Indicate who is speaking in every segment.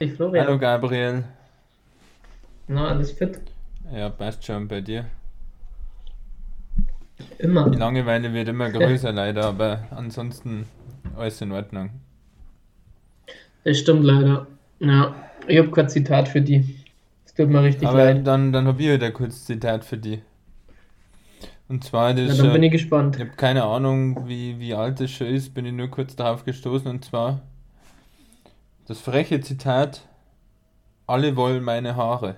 Speaker 1: Hey Florian.
Speaker 2: Hallo Gabriel.
Speaker 1: Na, alles fit?
Speaker 2: Ja, passt schon bei dir.
Speaker 1: Immer.
Speaker 2: Die Langeweile wird immer größer leider, aber ansonsten alles in Ordnung.
Speaker 1: Das stimmt leider. Ja, ich habe kein Zitat für die. Es tut mir richtig
Speaker 2: Aber
Speaker 1: leid.
Speaker 2: dann, dann habe ich wieder kurz Zitat für die. Und zwar, das
Speaker 1: Na, dann bin
Speaker 2: schon,
Speaker 1: ich
Speaker 2: ich
Speaker 1: gespannt.
Speaker 2: habe keine Ahnung, wie, wie alt das schon ist, bin ich nur kurz darauf gestoßen. Und zwar das freche Zitat, alle wollen meine Haare.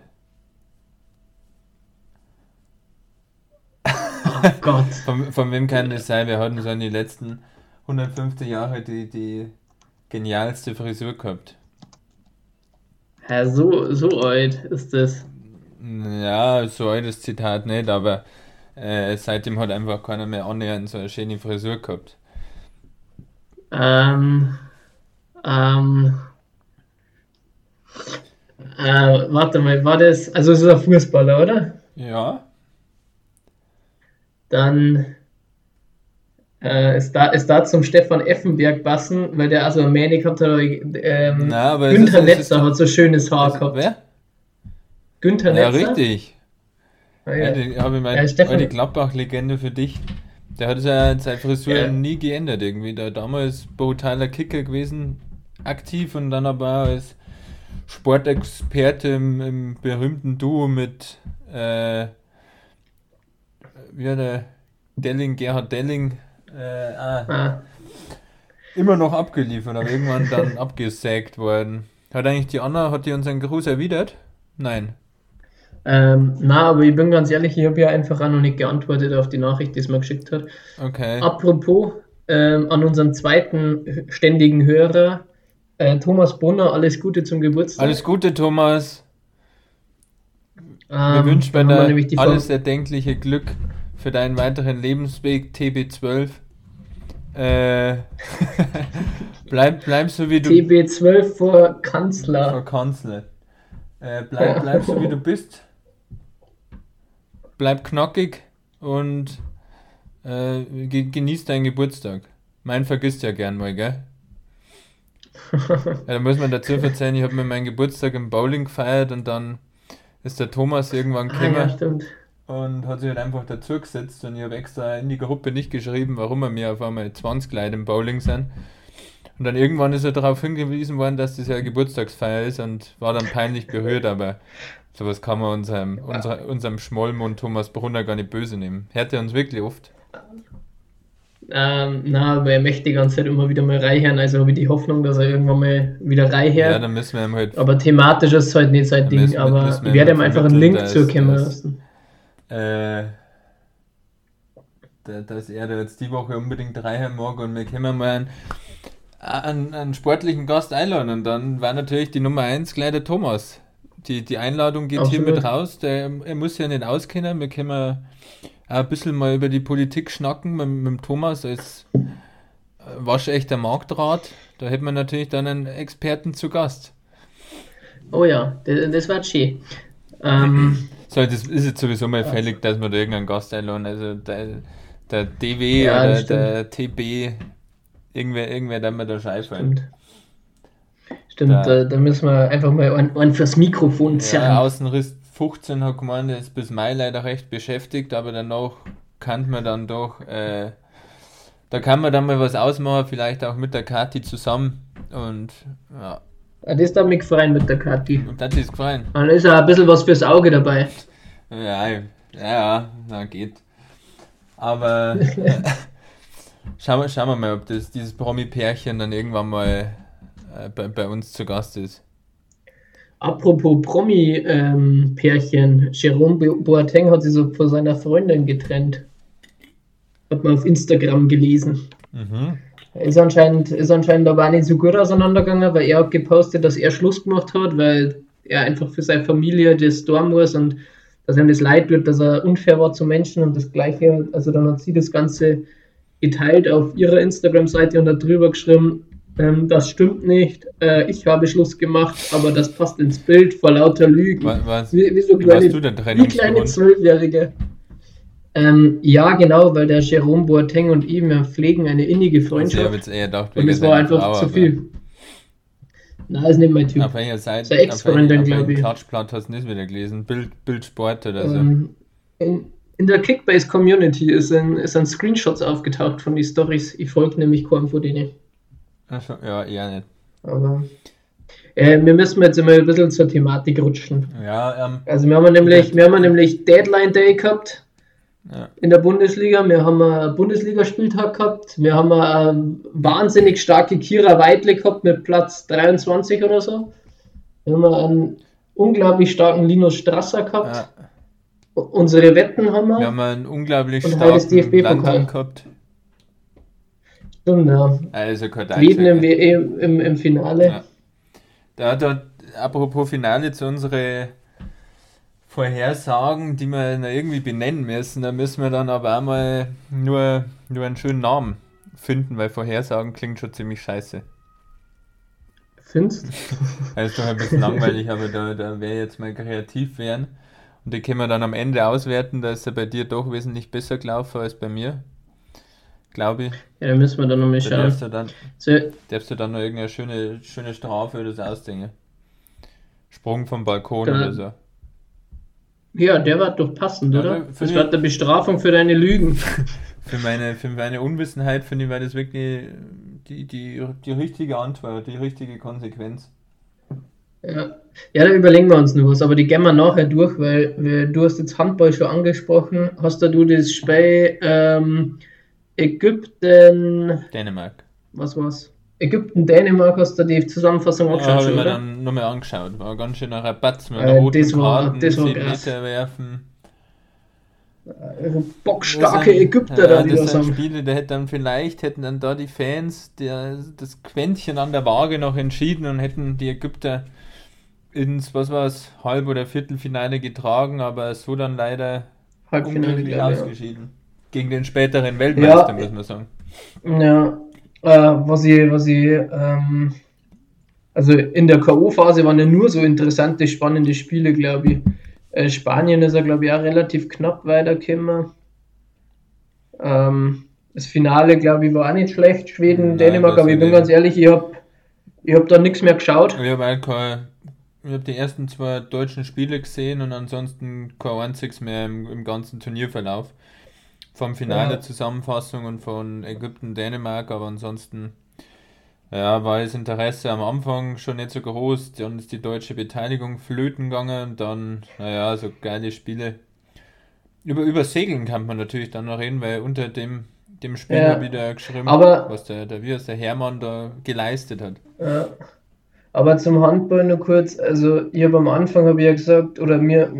Speaker 1: Oh Gott.
Speaker 2: Von, von wem kann das sein? Wir hatten so in den letzten 150 Jahren die, die genialste Frisur gehabt.
Speaker 1: Hä, so, so alt ist das.
Speaker 2: Ja, so altes Zitat nicht, aber äh, seitdem hat einfach keiner mehr annähernd so eine schöne Frisur gehabt.
Speaker 1: Ähm, ähm, äh, warte mal, war das, also es ist ein Fußballer, oder?
Speaker 2: Ja,
Speaker 1: Dann äh, ist da, ist da zum Stefan Effenberg passen, weil der also Mähne gehabt hat, aber, ähm,
Speaker 2: Na, aber es
Speaker 1: Günther
Speaker 2: ist- es ist
Speaker 1: Netzer hat so schönes Haar
Speaker 2: also,
Speaker 1: gehabt.
Speaker 2: wer?
Speaker 1: Günther
Speaker 2: Ja,
Speaker 1: Netzer?
Speaker 2: richtig.
Speaker 1: Ah,
Speaker 2: Ja,
Speaker 1: ja.
Speaker 2: die habe ich
Speaker 1: Ja,
Speaker 2: meine
Speaker 1: Stefan-
Speaker 2: alte Gladbach-Legende für dich. Der hat seine, seine Frisur
Speaker 1: Ja.
Speaker 2: nie geändert irgendwie. Der damals brutaler Kicker gewesen, aktiv und dann aber als Sportexperte im, im berühmten Duo mit äh, wie hat der Delling, Gerhard Delling, äh, ah,
Speaker 1: Ah,
Speaker 2: immer noch abgeliefert, aber irgendwann dann abgesägt worden. Hat eigentlich die Anna, hat die unseren Gruß erwidert? Nein.
Speaker 1: ähm, na, aber ich bin ganz ehrlich, ich habe ja einfach auch noch nicht geantwortet auf die Nachricht, die es mir geschickt hat.
Speaker 2: Okay.
Speaker 1: Apropos, ähm, an unseren zweiten ständigen Hörer, äh, Thomas Brunner, alles Gute zum Geburtstag.
Speaker 2: Alles Gute, Thomas. Wir
Speaker 1: Ähm,
Speaker 2: wünschen dir alles erdenkliche Glück für deinen weiteren Lebensweg TB12. Äh, bleib, bleib so wie du
Speaker 1: TB12 vor Kanzler.
Speaker 2: Kanzler. Äh, bleib, bleib so wie du bist. Bleib knackig und äh, ge genieß deinen Geburtstag. Mein vergisst ja gern mal, gell? Ja, da muss man dazu erzählen, ich habe mir meinen Geburtstag im Bowling gefeiert und dann ist der Thomas irgendwann
Speaker 1: Ah,
Speaker 2: gekommen.
Speaker 1: ja, stimmt.
Speaker 2: Und hat sich halt einfach dazu gesetzt und ich habe extra in die Gruppe nicht geschrieben, warum wir mir auf einmal 20 Leute im Bowling sind. Und dann irgendwann ist er darauf hingewiesen worden, dass das ja eine Geburtstagsfeier ist und war dann peinlich berührt, aber sowas kann man unserem, unser, unserem Schmollmund Thomas Brunner gar nicht böse nehmen. Hört er uns wirklich oft?
Speaker 1: Ähm, na, aber er möchte die ganze Zeit immer wieder mal reinhören, also habe ich die Hoffnung, dass er irgendwann mal wieder
Speaker 2: Ja,
Speaker 1: reinhört.
Speaker 2: dann müssen wir ihm halt,
Speaker 1: aber thematisch ist es halt nicht sein
Speaker 2: Dann
Speaker 1: Ding, aber
Speaker 2: wir
Speaker 1: ich werde ihm
Speaker 2: ihm
Speaker 1: einfach einen Link
Speaker 2: dass-
Speaker 1: lassen.
Speaker 2: äh, da- dass er da jetzt die Woche unbedingt reinhören mag und wir können mal einen, einen, einen sportlichen Gast einladen und dann war natürlich die Nummer 1 gleich der Thomas. Die, die Einladung geht
Speaker 1: Absolut.
Speaker 2: hiermit raus. Der, er muss ja nicht auskennen. Wir können ein bisschen mal über die Politik schnacken mit, mit Thomas als äh, waschechter Marktrat. Da hätten wir natürlich dann einen Experten zu Gast.
Speaker 1: Oh ja, das, das war schön. Ähm,
Speaker 2: So, das ist jetzt sowieso mal fällig, dass wir da irgendeinen Gast einladen. Also der, der DW
Speaker 1: Ja,
Speaker 2: oder der TB, irgendwer, irgendwer, der mir da scheifern.
Speaker 1: stimmt. Stimmt,
Speaker 2: Da-
Speaker 1: da, müssen wir einfach mal einen, einen fürs Mikrofon
Speaker 2: Ja,
Speaker 1: zerren.
Speaker 2: Außenriss 15 hat gemeint, er ist bis Mai leider recht beschäftigt, aber danach kann man dann doch, äh, da kann man dann mal was ausmachen, vielleicht auch mit der Kathi zusammen. Und ja,
Speaker 1: Das darf mich gefreuen mit der Kathi.
Speaker 2: und das ist gefallen.
Speaker 1: Dann ist auch ein bisschen was fürs Auge dabei.
Speaker 2: Ja, ja, ja, na geht. Aber schauen, wir, schauen wir mal, ob das, dieses Promi-Pärchen dann irgendwann mal äh, bei, bei uns zu Gast ist.
Speaker 1: Apropos Promi-Pärchen, Jerome Bo- Boateng hat sich so von seiner Freundin getrennt. Hat man auf Instagram gelesen.
Speaker 2: Mhm.
Speaker 1: Ist anscheinend, ist anscheinend aber auch nicht so gut auseinandergegangen, weil er hat gepostet, dass er Schluss gemacht hat, weil er einfach für seine Familie das tun muss und dass ihm das leid wird, dass er unfair war zu Menschen und das Gleiche. Also dann hat sie das Ganze geteilt auf ihrer Instagram-Seite und hat drüber geschrieben, ähm, das stimmt nicht, äh, ich habe Schluss gemacht, aber das passt ins Bild vor lauter Lügen.
Speaker 2: Was,
Speaker 1: Wie, wie so kleine,
Speaker 2: warst du denn
Speaker 1: wie kleine? Zwölfjährige. Ähm, ja, genau, weil der Jerome Boateng und ihm ja pflegen eine innige
Speaker 2: Also ich habe
Speaker 1: Freundschaft.
Speaker 2: jetzt eher gedacht,
Speaker 1: Und es war einfach
Speaker 2: Frau,
Speaker 1: zu
Speaker 2: aber-
Speaker 1: viel. Nein, ist nicht mein Typ.
Speaker 2: Auf welcher Seite,
Speaker 1: Sein Ex-Freundin,
Speaker 2: auf welchem
Speaker 1: glaub ich.
Speaker 2: Klatschblatt hast du das wieder gelesen? Bild, Bildsport oder so.
Speaker 1: Ähm, in, in der Kickbase-Community ist ein, ist ein Screenshots aufgetaucht von den Stories. Ich folge nämlich kaum von denen.
Speaker 2: Ja, eher nicht.
Speaker 1: Aber äh, wir müssen jetzt immer ein bisschen zur Thematik rutschen.
Speaker 2: Ja, ähm,
Speaker 1: Also wir haben nämlich, wir haben nämlich Deadline Day gehabt
Speaker 2: ja.
Speaker 1: in der Bundesliga. Wir haben einen Bundesligaspieltag gehabt. Wir haben eine wahnsinnig starke Kira Weidle gehabt mit Platz 23 oder so. Wir haben einen unglaublich starken Linus Strasser gehabt.
Speaker 2: ja.
Speaker 1: Unsere Wetten haben wir.
Speaker 2: Wir haben einen unglaublich starken
Speaker 1: DFB-Pokal.
Speaker 2: Gehabt.
Speaker 1: Stimmt, ja.
Speaker 2: Also kein
Speaker 1: Schweden im, im, im Finale.
Speaker 2: Ja. Da, da, apropos Finale zu unsere Vorhersagen, die wir irgendwie benennen müssen, da müssen wir dann aber auch mal nur, nur einen schönen Namen finden, weil Vorhersagen klingt schon ziemlich scheiße.
Speaker 1: Findest
Speaker 2: Das ist doch ein bisschen langweilig, aber da, da wäre jetzt mal kreativ werden. Und die können wir dann am Ende auswerten, da ist er bei dir doch wesentlich besser gelaufen als bei mir. Glaube ich.
Speaker 1: Ja, da müssen wir dann nochmal
Speaker 2: Da
Speaker 1: schauen.
Speaker 2: darfst du dann,
Speaker 1: So,
Speaker 2: darfst du dann noch irgendeine schöne, schöne Strafe oder so ausdenken. Sprung vom Balkon
Speaker 1: Da-
Speaker 2: oder so.
Speaker 1: ja, der war doch passend,
Speaker 2: Ja,
Speaker 1: oder?
Speaker 2: da-
Speaker 1: Das war der Bestrafung für deine Lügen.
Speaker 2: Für meine, für meine Unwissenheit finde ich, war das wirklich die, die, die richtige Antwort, die richtige Konsequenz.
Speaker 1: Ja. ja, da überlegen wir uns noch was, aber die gehen wir nachher durch, weil wir, du hast jetzt Handball schon angesprochen. Hast da du das Spiel ähm, Ägypten,
Speaker 2: Dänemark.
Speaker 1: was war's? Ägypten, Dänemark, hast du die Zusammenfassung
Speaker 2: Ja, habe ich
Speaker 1: schon,
Speaker 2: mir
Speaker 1: oder?
Speaker 2: dann nochmal angeschaut. War ganz schön ein Rabatz mit
Speaker 1: Äh,
Speaker 2: roten
Speaker 1: das war-
Speaker 2: Karten,
Speaker 1: das war
Speaker 2: 10
Speaker 1: krass.
Speaker 2: Meter werfen.
Speaker 1: Äh, Bockstarke Ägypter
Speaker 2: ja,
Speaker 1: da, die
Speaker 2: das
Speaker 1: das
Speaker 2: sind
Speaker 1: haben.
Speaker 2: Spiele, da hätten dann vielleicht hätten dann da die Fans der, das Quäntchen an der Waage noch entschieden und hätten die Ägypter ins, was war es, Halb- oder Viertelfinale getragen, aber so dann leider
Speaker 1: Halbfinale,
Speaker 2: unglücklich
Speaker 1: ich. ja.
Speaker 2: Gegen den späteren Weltmeister,
Speaker 1: Ja.
Speaker 2: muss man sagen.
Speaker 1: Ja, äh, was ich, was ich, ähm, also in der K.O.-Phase waren ja nur so interessante, spannende Spiele, glaube ich. Äh, Spanien ist ja, glaube ich, auch relativ knapp weitergekommen. Ähm, das Finale, glaube ich, war auch nicht schlecht. Schweden,
Speaker 2: Nein,
Speaker 1: Dänemark, aber ich bin ganz ehrlich, ich habe ich hab da nichts mehr geschaut.
Speaker 2: Ich habe kein, ich hab die ersten zwei deutschen Spiele gesehen und ansonsten kein einziges mehr im, im ganzen Turnierverlauf. Vom Finale
Speaker 1: Ja.
Speaker 2: Zusammenfassung und von Ägypten, Dänemark, aber ansonsten ja, war das Interesse am Anfang schon nicht so groß, dann ist die deutsche Beteiligung flöten gegangen und dann, naja, so geile Spiele. Über, über Segeln kann man natürlich dann noch reden, weil unter dem, dem Spiel
Speaker 1: Ja.
Speaker 2: da geschrieben,
Speaker 1: Aber-
Speaker 2: was der, der, wie der Hermann da geleistet hat.
Speaker 1: Ja. Aber zum Handball nur kurz, also ich habe am Anfang habe ich ja gesagt, oder mir,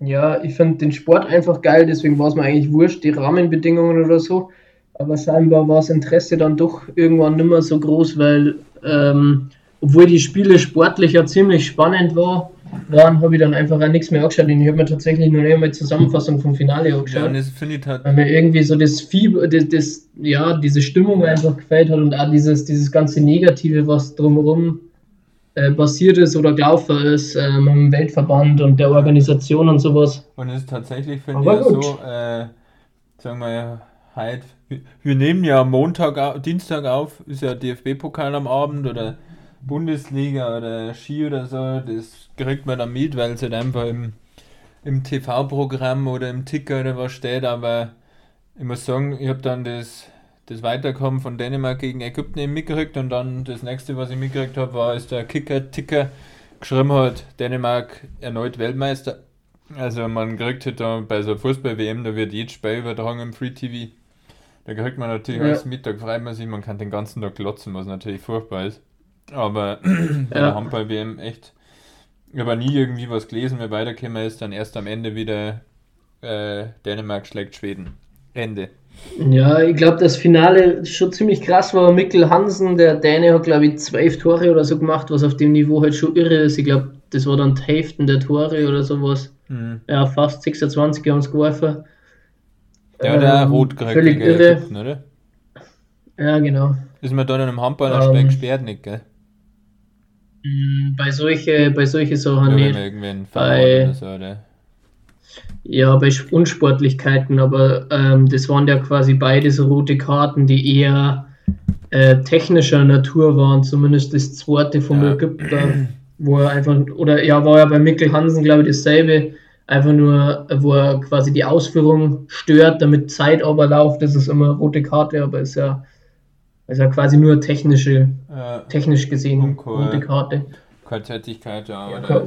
Speaker 1: ja, ich finde den Sport einfach geil, deswegen war es mir eigentlich wurscht, die Rahmenbedingungen oder so. Aber scheinbar war das Interesse dann doch irgendwann nicht mehr so groß, weil ähm, obwohl die Spiele sportlich ja ziemlich spannend war, waren, habe ich dann einfach auch nichts mehr angeschaut. Und ich habe mir tatsächlich nur einmal die Zusammenfassung vom Finale
Speaker 2: Ja,
Speaker 1: angeschaut.
Speaker 2: und das finde ich halt
Speaker 1: weil mir irgendwie so das Fieber, das, das, ja, diese Stimmung einfach gefällt hat und auch dieses, dieses ganze Negative, was drumherum äh, passiert ist oder gelaufen ist, äh, mit dem Weltverband und der Organisation und sowas.
Speaker 2: Und es ist tatsächlich, finde ich, ja so, äh, sagen wir ja, heute, wir- nehmen ja Montag, Dienstag auf, ist ja DFB-Pokal am Abend oder Bundesliga oder Ski oder so, das kriegt man dann mit, weil es halt einfach im, im TV-Programm oder im Ticker oder was steht, aber ich muss sagen, ich habe dann das, das Weiterkommen von Dänemark gegen Ägypten eben mitgekriegt und dann das nächste, was ich mitgekriegt habe, war, ist der Kicker-Ticker geschrieben hat, Dänemark erneut Weltmeister. Also man kriegt halt da bei so Fußball-WM, da wird jedes Spiel übertragen im Free TV. Da kriegt man natürlich
Speaker 1: Ja.
Speaker 2: alles Mittag freut man sich, man kann den ganzen Tag glotzen, was natürlich furchtbar ist. Aber bei
Speaker 1: Ja.
Speaker 2: der Handball-WM echt, ich habe nie irgendwie was gelesen, wer weitergekommen ist, dann erst am Ende wieder äh, Dänemark schlägt Schweden. Ende.
Speaker 1: Ja, ich glaube, das Finale schon ziemlich krass war. Mikkel Hansen, der Däne, hat, glaube ich, zwölf Tore oder so gemacht, was auf dem Niveau halt schon irre ist. Ich glaube, das war dann die Hälfte der Tore oder sowas.
Speaker 2: Mhm.
Speaker 1: Ja, fast 26 haben es geworfen.
Speaker 2: Der hat auch
Speaker 1: Ähm,
Speaker 2: rot gekriegt
Speaker 1: völlig irre.
Speaker 2: Ägypten, oder?
Speaker 1: Ja, genau.
Speaker 2: Ist man da dann im Handball
Speaker 1: Ähm,
Speaker 2: gesperrt, nicht, gell?
Speaker 1: Mm, Bei solche, bei solche Sachen
Speaker 2: wenn
Speaker 1: nicht. Bei-
Speaker 2: oder so, oder?
Speaker 1: Ja, bei Sp- Unsportlichkeiten, aber ähm, das waren ja quasi beide so rote Karten, die eher äh, technischer Natur waren, zumindest das zweite vom
Speaker 2: Ja.
Speaker 1: Ägypter, wo er einfach, oder ja, war ja bei Mikkel Hansen, glaube ich, dasselbe, einfach nur, wo er quasi die Ausführung stört, damit Zeit aber läuft, das ist immer rote Karte, aber ist ja, ist ja quasi nur technische,
Speaker 2: Äh,
Speaker 1: technisch gesehen
Speaker 2: cool.
Speaker 1: rote Karte.
Speaker 2: keine Tätigkeit, ja.
Speaker 1: Ja,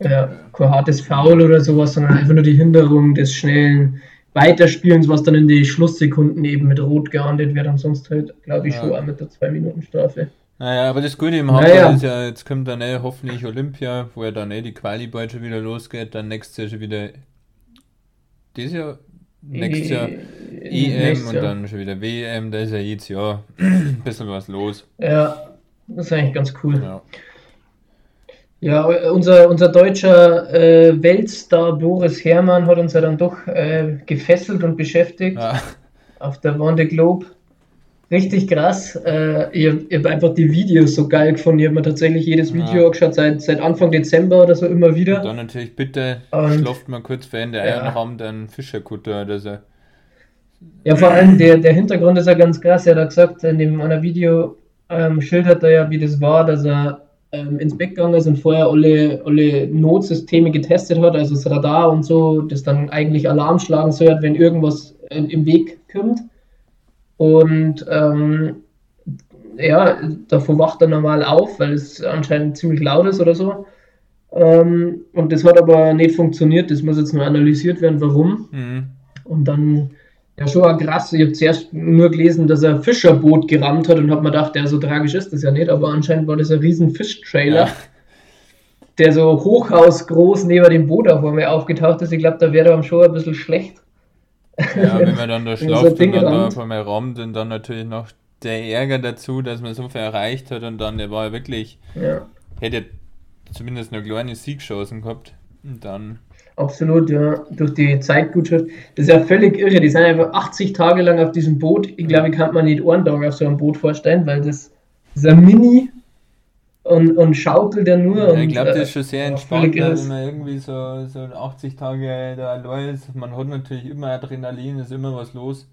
Speaker 1: ja, kein hartes Foul oder sowas, sondern einfach nur die Hinderung des schnellen Weiterspielens, was dann in die Schlusssekunden eben mit Rot geahndet wird. Ansonsten halt, glaube ich,
Speaker 2: Ja.
Speaker 1: schon auch mit der 2-Minuten-Strafe.
Speaker 2: Naja, aber das Gute im Handball
Speaker 1: Naja.
Speaker 2: ist ja, jetzt kommt dann eh hoffentlich Olympia, wo ja dann eh die Quali bald schon wieder losgeht, dann nächstes Jahr schon wieder dieses Jahr, nächstes Jahr EM
Speaker 1: Nächstes
Speaker 2: und
Speaker 1: Jahr.
Speaker 2: dann schon wieder WM, da ist ja jedes Jahr ein bisschen was los.
Speaker 1: Ja, das ist eigentlich ganz cool.
Speaker 2: Ja.
Speaker 1: Ja, unser, unser deutscher äh, Weltstar Boris Herrmann hat uns ja dann doch äh, gefesselt und beschäftigt
Speaker 2: Ja.
Speaker 1: auf der Wande Globe. Richtig krass. Äh, ich habe hab einfach die Videos so geil gefunden. Ich habe mir tatsächlich jedes Video
Speaker 2: Ja.
Speaker 1: angeschaut, seit, seit Anfang Dezember oder so immer wieder.
Speaker 2: Dann natürlich bitte
Speaker 1: Und-
Speaker 2: schlaft mal kurz vor Ende
Speaker 1: Ja.
Speaker 2: Eier noch Abend einen Fischerkutter oder so.
Speaker 1: Ja, vor allem der, der Hintergrund ist ja ganz krass. Er hat gesagt, in dem einer Video ähm, schildert er ja, wie das war, dass er ähm, ins Bett gegangen ist und vorher alle, alle Notsysteme getestet hat, also das Radar und so, das dann eigentlich Alarm schlagen soll, wenn irgendwas äh, im Weg kommt. Und ähm, ja, davor wacht er normal auf, weil es anscheinend ziemlich laut ist oder so. Ähm, und das hat aber nicht funktioniert. Das muss jetzt nur analysiert werden, warum.
Speaker 2: Mhm.
Speaker 1: Und dann, ja, schon auch krass. Ich habe zuerst nur gelesen, dass er ein Fischerboot gerammt hat und habe mir gedacht, ja, so tragisch ist das ja nicht, aber anscheinend war das ein riesen Fischtrailer,
Speaker 2: Ja.
Speaker 1: der so hochhausgroß neben dem Boot auf einmal aufgetaucht ist. Ich glaube, da wäre er schon ein bisschen schlecht.
Speaker 2: Ja, wenn man dann da
Speaker 1: so
Speaker 2: schlaft und dann da auf einmal rammt und dann natürlich noch der Ärger dazu, dass man so viel erreicht hat und dann, der war ja wirklich,
Speaker 1: Ja,
Speaker 2: hätte zumindest eine kleine Siegchancen gehabt. Und dann,
Speaker 1: absolut, ja. Durch die Zeitgutschrift. Das ist ja völlig irre. Die sind einfach 80 Tage lang auf diesem Boot. Ich glaube, ich kann mir nicht einen Tag auf so einem Boot vorstellen, weil das, ist ein Mini und, und schaukelt ja nur. und,
Speaker 2: ich glaube, das
Speaker 1: äh,
Speaker 2: ist schon sehr
Speaker 1: ja,
Speaker 2: entspannt,
Speaker 1: irre.
Speaker 2: wenn man irgendwie so, so 80 Tage da ist. Man hat natürlich immer Adrenalin, ist immer was los.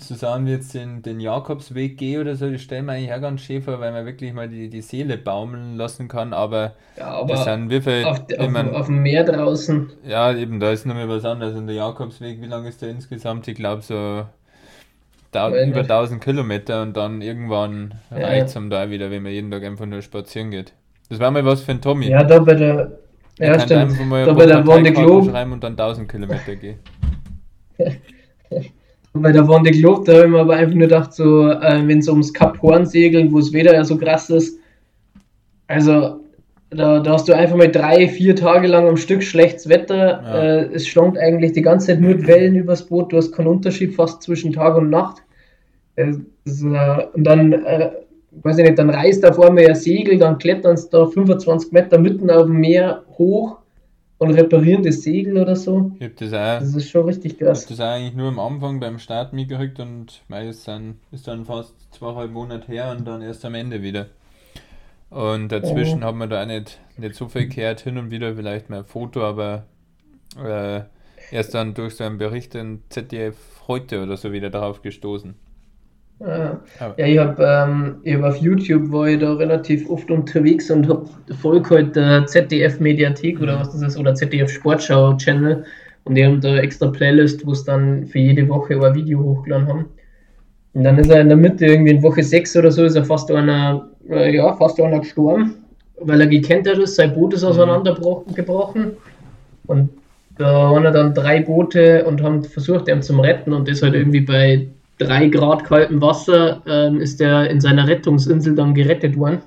Speaker 2: Zusammen jetzt den, den Jakobsweg gehe oder so, das stellen wir eigentlich auch ganz schön vor, weil man wirklich mal die, die Seele baumeln lassen kann, aber
Speaker 1: Ja,
Speaker 2: das
Speaker 1: aber
Speaker 2: sind wie viel,
Speaker 1: auf, auf, auf dem Meer draußen.
Speaker 2: Ja, eben, da ist nochmal was anderes. Und der Jakobsweg, wie lang ist der insgesamt? Ich glaube so
Speaker 1: Weiß
Speaker 2: über
Speaker 1: nicht.
Speaker 2: 1000 Kilometer und dann irgendwann
Speaker 1: Ja.
Speaker 2: reicht es da wieder, wenn man jeden Tag einfach nur spazieren geht. Das war mal was für ein Tommy.
Speaker 1: Ja, da bei der.
Speaker 2: Er
Speaker 1: Ja, stimmt. Da bei der
Speaker 2: Parteikarten
Speaker 1: Globe,
Speaker 2: schreiben und dann 1000 Kilometer gehen.
Speaker 1: bei der Wande Globe, da habe ich mir aber einfach nur gedacht, so, äh, wenn es ums Kap Horn segeln, wo das Wetter ja so krass ist, also da, da hast du einfach mal drei, vier Tage lang am Stück schlechtes Wetter.
Speaker 2: Ja.
Speaker 1: Äh, es schwankt eigentlich die ganze Zeit nur die Wellen übers Boot, du hast keinen Unterschied fast zwischen Tag und Nacht. Äh, das, äh, und dann, äh, weiß ich nicht, dann reißt auf einmal ein Segel, dann klettern sie da 25 Meter mitten auf dem Meer hoch und reparieren das Segel oder so.
Speaker 2: Ich habe das auch.
Speaker 1: Das ist schon richtig
Speaker 2: Ich habe
Speaker 1: krass.
Speaker 2: das auch eigentlich nur am Anfang beim Start mitgekriegt und ist dann, ist dann fast zweieinhalb Monate her und dann erst am Ende wieder. Und dazwischen
Speaker 1: Oh.
Speaker 2: hat man da auch nicht, nicht so viel gehört, hin und wieder vielleicht mal ein Foto, aber äh, erst dann durch so einen Bericht in ZDF heute oder so wieder drauf gestoßen.
Speaker 1: Ja, ja ich habe ähm, ich hab auf YouTube war ich da relativ oft unterwegs und habe folge halt der ZDF Mediathek oder was das ist oder ZDF Sportschau Channel. Und die haben da extra Playlist, wo es dann für jede Woche ein Video hochgeladen haben. Und dann ist er in der Mitte, irgendwie in Woche 6 oder so, ist er fast einer, äh, ja, fast einer gestorben, weil er gekentert ist, sein Boot ist auseinandergebrochen. Und da waren er dann drei Boote und haben versucht, ihn zu retten und das halt irgendwie bei drei Grad kaltem Wasser ähm, ist er in seiner Rettungsinsel dann gerettet worden.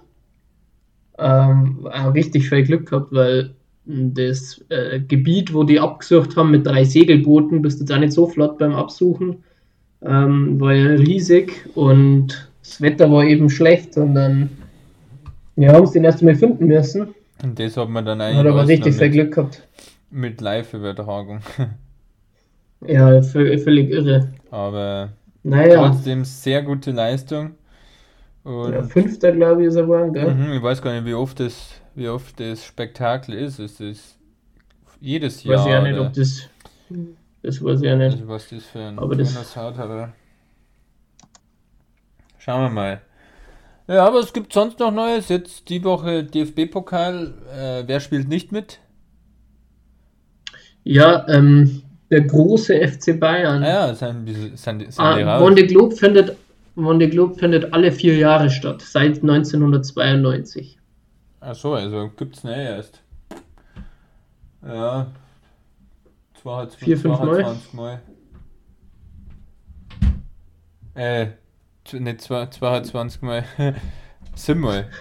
Speaker 1: Ähm, richtig viel Glück gehabt, weil das äh, Gebiet, wo die abgesucht haben mit drei Segelbooten, bist jetzt auch nicht so flott beim Absuchen, ähm, war ja riesig und das Wetter war eben schlecht und dann ja, haben sie den erst einmal finden müssen.
Speaker 2: Und das hat man dann eigentlich
Speaker 1: Hat aber richtig viel Glück gehabt.
Speaker 2: mit Live-Übertragung.
Speaker 1: Ja, vö- völlig irre.
Speaker 2: Aber
Speaker 1: Naja,
Speaker 2: trotzdem sehr gute Leistung. Und
Speaker 1: ja, Fünfter, glaube ich, ist er geworden, gell?
Speaker 2: Mhm, ich weiß gar nicht, wie oft das, wie oft das Spektakel ist. Es ist jedes
Speaker 1: Weiß
Speaker 2: Jahr.
Speaker 1: ich ja nicht, ob das. Das weiß ich ja nicht.
Speaker 2: also was das für ein
Speaker 1: Aber das-
Speaker 2: hat, aber Schauen wir mal. Ja, aber es gibt sonst noch Neues. Jetzt die Woche DFB-Pokal. Äh, wer spielt nicht mit?
Speaker 1: Ja, ähm, der große FC Bayern.
Speaker 2: Ja, sind, sind die
Speaker 1: Ah, Globe findet, Wonde Globe findet alle vier Jahre statt, seit 1992.
Speaker 2: Ach so, also gibt's ne erst. Ja. Zwei,
Speaker 1: Vier, fünf Mal?
Speaker 2: 22 Mal. Äh, nicht zwei- 22 Mal. 7 Mal.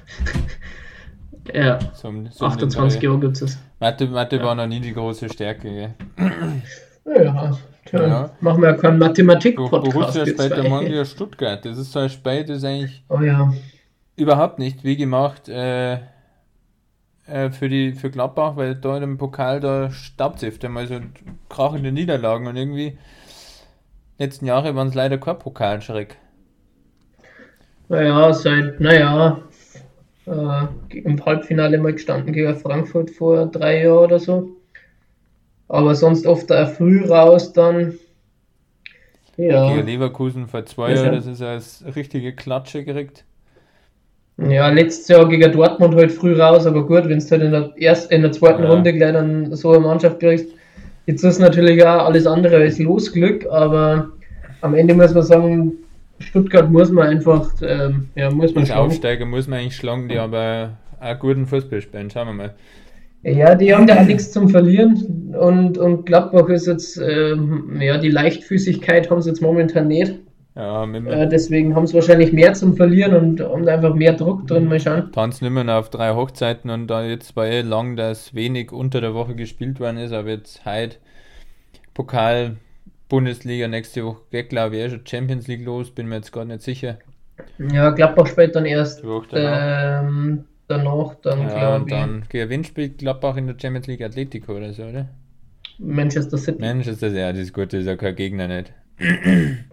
Speaker 1: Ja,
Speaker 2: So, so um den
Speaker 1: 28
Speaker 2: Dreh.
Speaker 1: Jahre gibt es.
Speaker 2: Mathe, Mathe war noch nie die große Stärke, gell?
Speaker 1: Ja, tja,
Speaker 2: Ja.
Speaker 1: machen wir ja keinen Mathematik-Podcast.
Speaker 2: Borussia
Speaker 1: wir
Speaker 2: spielt der ja Stuttgart. Das ist so ein Spiel, das eigentlich
Speaker 1: Oh ja,
Speaker 2: überhaupt nicht wie gemacht äh, äh, für die für Gladbach, weil da im Pokal da staubt es öfter mal so krachende Niederlagen und irgendwie letzten Jahre waren es leider kein Pokalschreck.
Speaker 1: naja, seit, naja, äh, im Halbfinale mal gestanden gegen Frankfurt vor drei Jahren oder so. Aber sonst oft auch früh raus dann. Ja,
Speaker 2: Gegen Leverkusen vor zwei
Speaker 1: Ja,
Speaker 2: Jahren, das ist als richtige Klatsche gekriegt.
Speaker 1: ja, letztes Jahr gegen Dortmund halt früh raus, aber gut, wenn du halt in der, erst, in der zweiten
Speaker 2: Ja.
Speaker 1: Runde gleich dann so eine Mannschaft kriegst. Jetzt ist natürlich auch alles andere als Losglück, aber am Ende muss man sagen, Stuttgart muss man einfach, ähm, ja, muss man
Speaker 2: Als. Aufsteiger muss man eigentlich schlagen, die aber auch guten Fußball spielen. Schauen wir mal.
Speaker 1: Ja, die haben da nichts zum Verlieren und, und Gladbach ist jetzt, ähm, ja, die Leichtfüßigkeit haben sie jetzt momentan nicht.
Speaker 2: Ja,
Speaker 1: Äh, deswegen haben sie wahrscheinlich mehr zum Verlieren und haben einfach mehr Druck drin. Mal schauen.
Speaker 2: tanzen immer auf drei Hochzeiten und da jetzt war eh lang, dass wenig unter der Woche gespielt worden ist, aber jetzt heute Pokal, Bundesliga, nächste Woche geht glaube ich eh schon Champions League los, bin mir jetzt gar nicht sicher.
Speaker 1: Ja, Gladbach spielt dann erst ähm, danach, dann
Speaker 2: ja,
Speaker 1: glaube ich,
Speaker 2: dann gegen wen spielt Gladbach in der Champions League Atletico oder so, oder?
Speaker 1: Manchester City.
Speaker 2: Ist das ja, das ist gut, das ist ja kein Gegner nicht.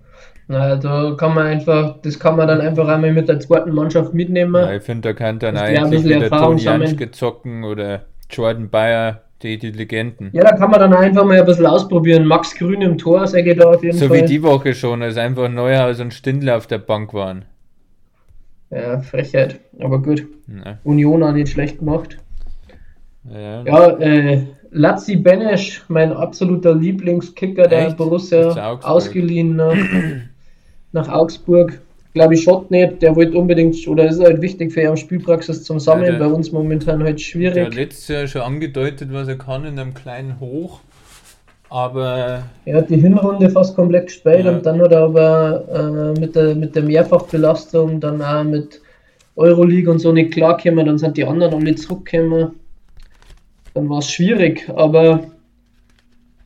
Speaker 1: Na, da kann man einfach, das kann man dann einfach einmal mit der zweiten Mannschaft mitnehmen.
Speaker 2: Ja, ich finde, da kann dann eigentlich
Speaker 1: bisschen
Speaker 2: wieder
Speaker 1: Erfahrung
Speaker 2: Toni. Janschke zocken oder Jordan Bayer, die, die Legenden.
Speaker 1: Ja, da kann man dann einfach mal ein bisschen ausprobieren. Max Grün im Tor, sage ich da auf jeden
Speaker 2: So
Speaker 1: Fall.
Speaker 2: wie die Woche schon, als einfach Neuhaus und Stindler auf der Bank waren.
Speaker 1: Ja, Frechheit. Aber gut.
Speaker 2: Ja,
Speaker 1: Union auch nicht schlecht gemacht.
Speaker 2: ja.
Speaker 1: Ja, äh, Lazzi Benesch, mein absoluter Lieblingskicker der
Speaker 2: Echt?
Speaker 1: Borussia, ausgeliehen nach, nach Augsburg. Glaube ich, Schott nicht. Der wollte unbedingt, oder ist halt wichtig für ihn Spielpraxis zum Sammeln.
Speaker 2: Ja, der-
Speaker 1: Bei uns momentan halt
Speaker 2: Der hat
Speaker 1: schwierig.
Speaker 2: letztes Jahr schon angedeutet, was er kann in einem kleinen Hoch. Aber
Speaker 1: Er hat die Hinrunde fast komplett gespielt
Speaker 2: Ja.
Speaker 1: und dann hat er aber äh, mit, der, mit der Mehrfachbelastung dann auch mit Euroleague und so nicht klargekommen. Dann sind die anderen alle zurückgekommen. Dann war es schwierig, aber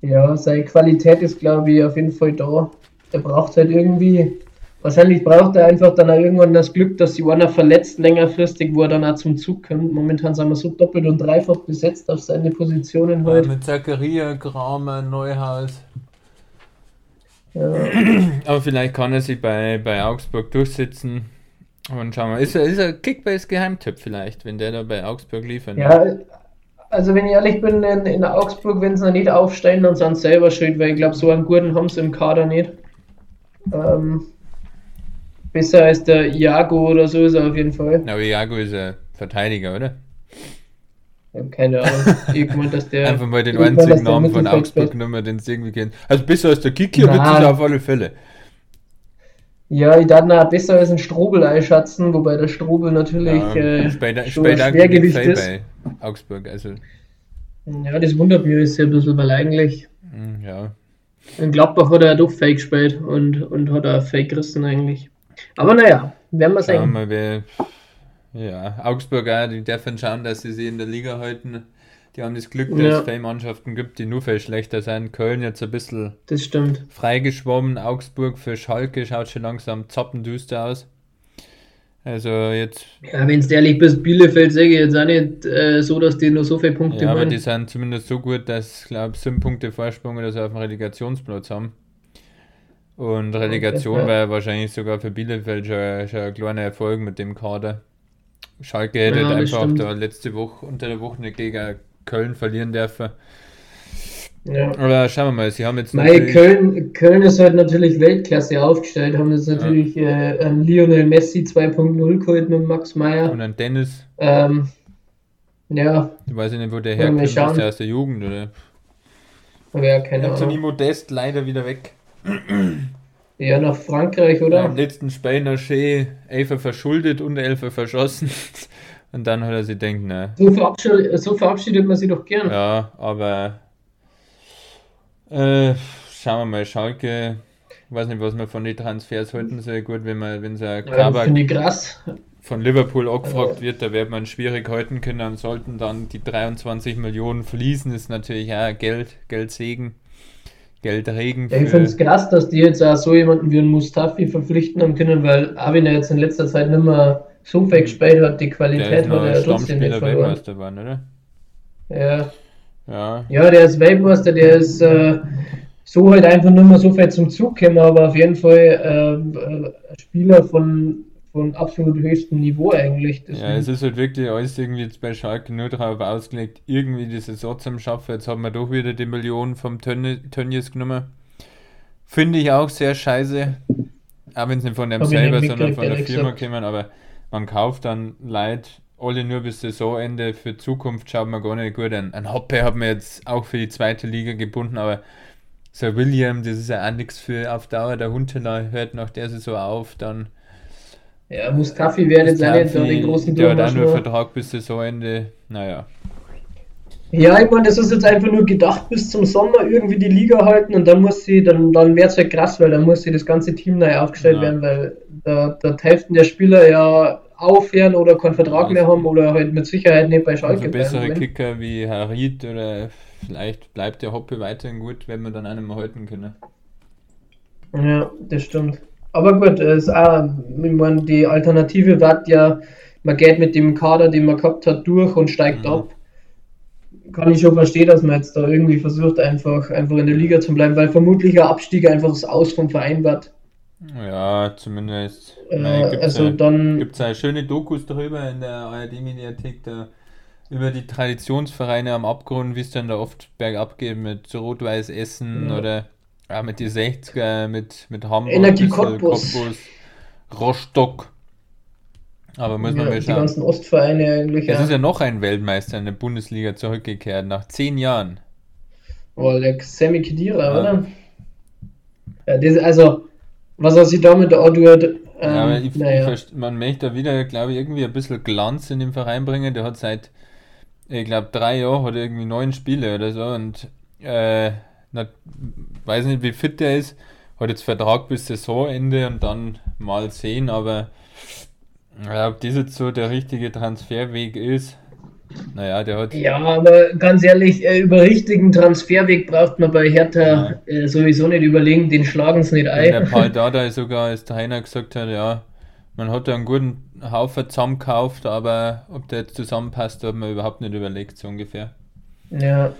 Speaker 1: ja, seine Qualität ist, glaube ich, auf jeden Fall da. Er braucht halt irgendwie, wahrscheinlich braucht er einfach dann auch irgendwann das Glück, dass sich einer verletzt längerfristig, wo er dann auch zum Zug kommt. Momentan sind wir so doppelt und dreifach besetzt auf seine Positionen
Speaker 2: äh,
Speaker 1: halt.
Speaker 2: mit Zachariah, Kramer, Neuhaus.
Speaker 1: Ja.
Speaker 2: Aber vielleicht kann er sich bei, bei Augsburg durchsetzen. Und schauen wir, ist er, ist er Kickbase-Geheimtipp vielleicht, wenn der da bei Augsburg liefert?
Speaker 1: Ja, also wenn ich ehrlich bin, in, in Augsburg, wenn sie noch nicht aufsteigen, dann sind sie selber schuld, weil ich glaube, so einen guten haben sie im Kader nicht. Ähm, besser als der Iago oder so ist er auf jeden Fall.
Speaker 2: Aber Iago ist ein Verteidiger, oder?
Speaker 1: Ich habe keine Ahnung. Gemeint, dass der.
Speaker 2: Einfach mal den einzigen Namen von Augsburg nehmen, den sie irgendwie kennen. Also besser als der Kiki wird es auf alle Fälle.
Speaker 1: Ja, ich darf noch besser als ein Strobel einschätzen, wobei der Strobel natürlich äh,
Speaker 2: später
Speaker 1: schon
Speaker 2: später
Speaker 1: Schwergewicht ist.
Speaker 2: bei Augsburg. Also,
Speaker 1: Ja, das wundert mich jetzt ein bisschen, weil eigentlich
Speaker 2: mh, ja.
Speaker 1: in Gladbach hat er ja doch Fake gespielt und, und hat er Fake gerissen eigentlich. Aber naja, werden wir sehen.
Speaker 2: mal, wer. Ja, Augsburg auch, die dürfen schauen, dass sie sich in der Liga halten. Die haben das Glück, dass
Speaker 1: Ja.
Speaker 2: es viele Mannschaften gibt, die nur viel schlechter sind. Köln jetzt ein bisschen
Speaker 1: Das stimmt.
Speaker 2: freigeschwommen. Augsburg für Schalke schaut schon langsam zappenduster aus. Also jetzt,
Speaker 1: Ja, wenn du ehrlich bist, Bielefeld sage ich jetzt auch nicht äh, so, dass die nur so viele Punkte
Speaker 2: ja, aber die sind zumindest so gut, dass, glaube ich, sieben Punkte Vorsprung oder so auf dem Relegationsplatz haben. Und Relegation war ja wahrscheinlich sogar für Bielefeld schon, schon ein kleiner Erfolg mit dem Kader. Schalke hätte
Speaker 1: Ja,
Speaker 2: einfach
Speaker 1: stimmt.
Speaker 2: da letzte Woche unter der Woche nicht gegen Köln verlieren dürfen. Ja. Aber schauen wir mal, sie haben jetzt
Speaker 1: Mei, Köln, Köln ist halt natürlich Weltklasse aufgestellt, haben jetzt natürlich ja. äh, Lionel Messi 2.0 geholt mit Max Meyer.
Speaker 2: Und ein Dennis.
Speaker 1: Ähm, ja.
Speaker 2: Ich weiß nicht, wo der herkommt, ist der aus der Jugend, oder?
Speaker 1: Ja, keine
Speaker 2: Ahnung. Anthony Modest leider wieder weg.
Speaker 1: Ja, nach Frankreich, oder? Ja,
Speaker 2: Im letzten noch schön Elfer verschuldet und Elfer verschossen. Und dann hat er sich denkt, ne.
Speaker 1: So verabschiedet, so verabschiedet man sich doch gern.
Speaker 2: Ja, aber äh, schauen wir mal, Schalke, ich weiß nicht, was man von den Transfers halten soll. Gut, wenn man, wenn so ein
Speaker 1: Kabak ja,
Speaker 2: von Liverpool angefragt also, wird, da wird man schwierig halten können und sollten dann die 23 Millionen fließen, ist natürlich auch Geld, Geldsegen. Geldregen.
Speaker 1: Ja, ich finde es krass, dass die jetzt auch so jemanden wie einen Mustafi verpflichten haben können, weil Arvin ja jetzt in letzter Zeit nicht mehr so viel gespielt hat, die Qualität hat er trotzdem nicht verloren. Weltmeister waren, oder? Ja. Ja. Ja, der ist Weltmeister, der ist äh, so halt einfach nicht mehr so viel zum Zug gekommen, aber auf jeden Fall äh, Spieler von, von absolut höchstem Niveau eigentlich.
Speaker 2: Deswegen. Ja, es ist halt wirklich alles irgendwie jetzt bei Schalke nur darauf ausgelegt, irgendwie die Saison zu schaffen. Jetzt haben wir doch wieder die Millionen vom Tönnies genommen. Finde ich auch sehr scheiße. Auch wenn es nicht von dem selber, sondern von der Firma kommen, aber man kauft dann Leid alle nur bis Saisonende. Für Zukunft schaut man gar nicht gut an. Ein Hoppe hat man jetzt auch für die zweite Liga gebunden, aber Sir William, das ist ja auch nichts für auf Dauer. Der Hunteler hört nach der Saison auf, dann.
Speaker 1: Ja, Mustafi wäre jetzt nicht so den großen
Speaker 2: Der hat auch nur Vertrag bis Saisonende. Naja.
Speaker 1: Ja, ich meine, das ist jetzt einfach nur gedacht bis zum Sommer irgendwie die Liga halten und dann muss sie, dann, dann wäre es ja krass, weil dann muss sie das ganze Team neu aufgestellt ja. werden, weil da, da Hälften der Spieler ja aufhören oder keinen Vertrag ja, mehr haben oder halt mit Sicherheit nicht bei Schalke
Speaker 2: also bessere bleiben. Kicker wie Harid oder vielleicht bleibt der Hoppe weiterhin gut, wenn wir dann einen mal halten können.
Speaker 1: Ja, das stimmt. Aber gut, es ist auch, ich meine, die Alternative wird ja, man geht mit dem Kader, den man gehabt hat, durch und steigt mhm. ab. Kann ich schon verstehen, dass man jetzt da irgendwie versucht, einfach, einfach in der Liga zu bleiben, weil vermutlich ein Abstieg einfach das Aus vom Verein wird.
Speaker 2: Ja, zumindest.
Speaker 1: Äh, also ja, dann.
Speaker 2: Gibt es ja schöne Dokus darüber in der ARD-Mediathek, da über die Traditionsvereine am Abgrund, wie es dann da oft bergab geht mit Rot-Weiß Essen ja. oder ja, mit die 60er, mit, mit Hamburg,
Speaker 1: Energie Cottbus.
Speaker 2: Cottbus, Rostock. Aber muss man ja,
Speaker 1: mal schauen. Die ganzen Ostvereine eigentlich.
Speaker 2: Es ja. ist ja noch ein Weltmeister in der Bundesliga zurückgekehrt, nach zehn Jahren.
Speaker 1: Oh, der Sammy Kedira, ja. oder? Ja, das, also was er sich damit auch tut. Ähm,
Speaker 2: ja, ich, naja. ich, man möchte da wieder, glaube ich, irgendwie ein bisschen Glanz in den Verein bringen. Der hat seit, ich glaube, drei Jahren hat irgendwie neun Spiele oder so und äh, na, weiß nicht, wie fit der ist. Hat jetzt Vertrag bis Saisonende und dann mal sehen, aber ja, ob das jetzt so der richtige Transferweg ist, naja, der hat.
Speaker 1: Ja, aber ganz ehrlich, äh, über richtigen Transferweg braucht man bei Hertha ja. äh, sowieso nicht überlegen, den schlagen sie nicht ein.
Speaker 2: Der Paul Dada sogar als Trainer gesagt hat, ja, man hat da einen guten Haufen zusammengekauft, aber ob der jetzt zusammenpasst, hat man überhaupt nicht überlegt, so ungefähr.
Speaker 1: Ja.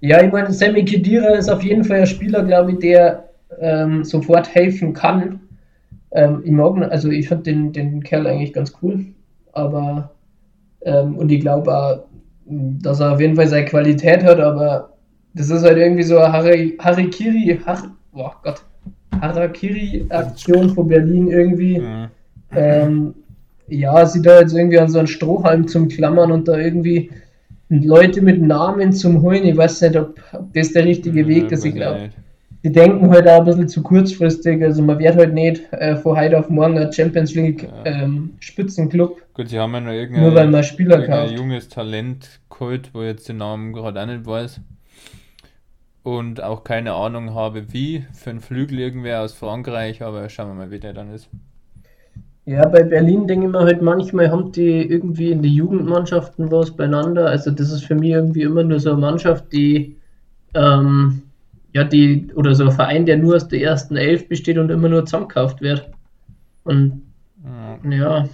Speaker 1: Ja, ich meine, Sammy Kedira ist auf jeden Fall ein Spieler, glaube ich, der ähm, sofort helfen kann. Ähm, ich mag, also ich finde den, den Kerl eigentlich ganz cool, aber ähm, und ich glaube auch, dass er auf jeden Fall seine Qualität hat, aber das ist halt irgendwie so eine Hari Harikiri, Har oh Gott, Harakiri-Aktion von Berlin irgendwie. Mhm. Ähm, ja, sie da jetzt irgendwie an so einen Strohhalm zum Klammern und da irgendwie Leute mit Namen zum Holen. Ich weiß nicht, ob, ob das der richtige Weg ist. Ich glaube, die denken halt auch ein bisschen zu kurzfristig. Also man wird halt nicht äh, von heute auf morgen ein Champions League ja. ähm, Spitzenclub.
Speaker 2: Gut, sie haben ja noch
Speaker 1: irgendein, nur weil man Spieler kauft.
Speaker 2: junges Talent geholt, wo jetzt den Namen gerade auch nicht weiß. Und auch keine Ahnung habe, wie. Für einen Flügel irgendwer aus Frankreich, aber schauen wir mal, wie der dann ist.
Speaker 1: Ja, bei Berlin denke ich mir halt manchmal haben die irgendwie in die Jugendmannschaften was beieinander. Also das ist für mich irgendwie immer nur so eine Mannschaft, die ähm, ja, die, oder so ein Verein, der nur aus der ersten Elf besteht und immer nur zusammengekauft wird. Und ja,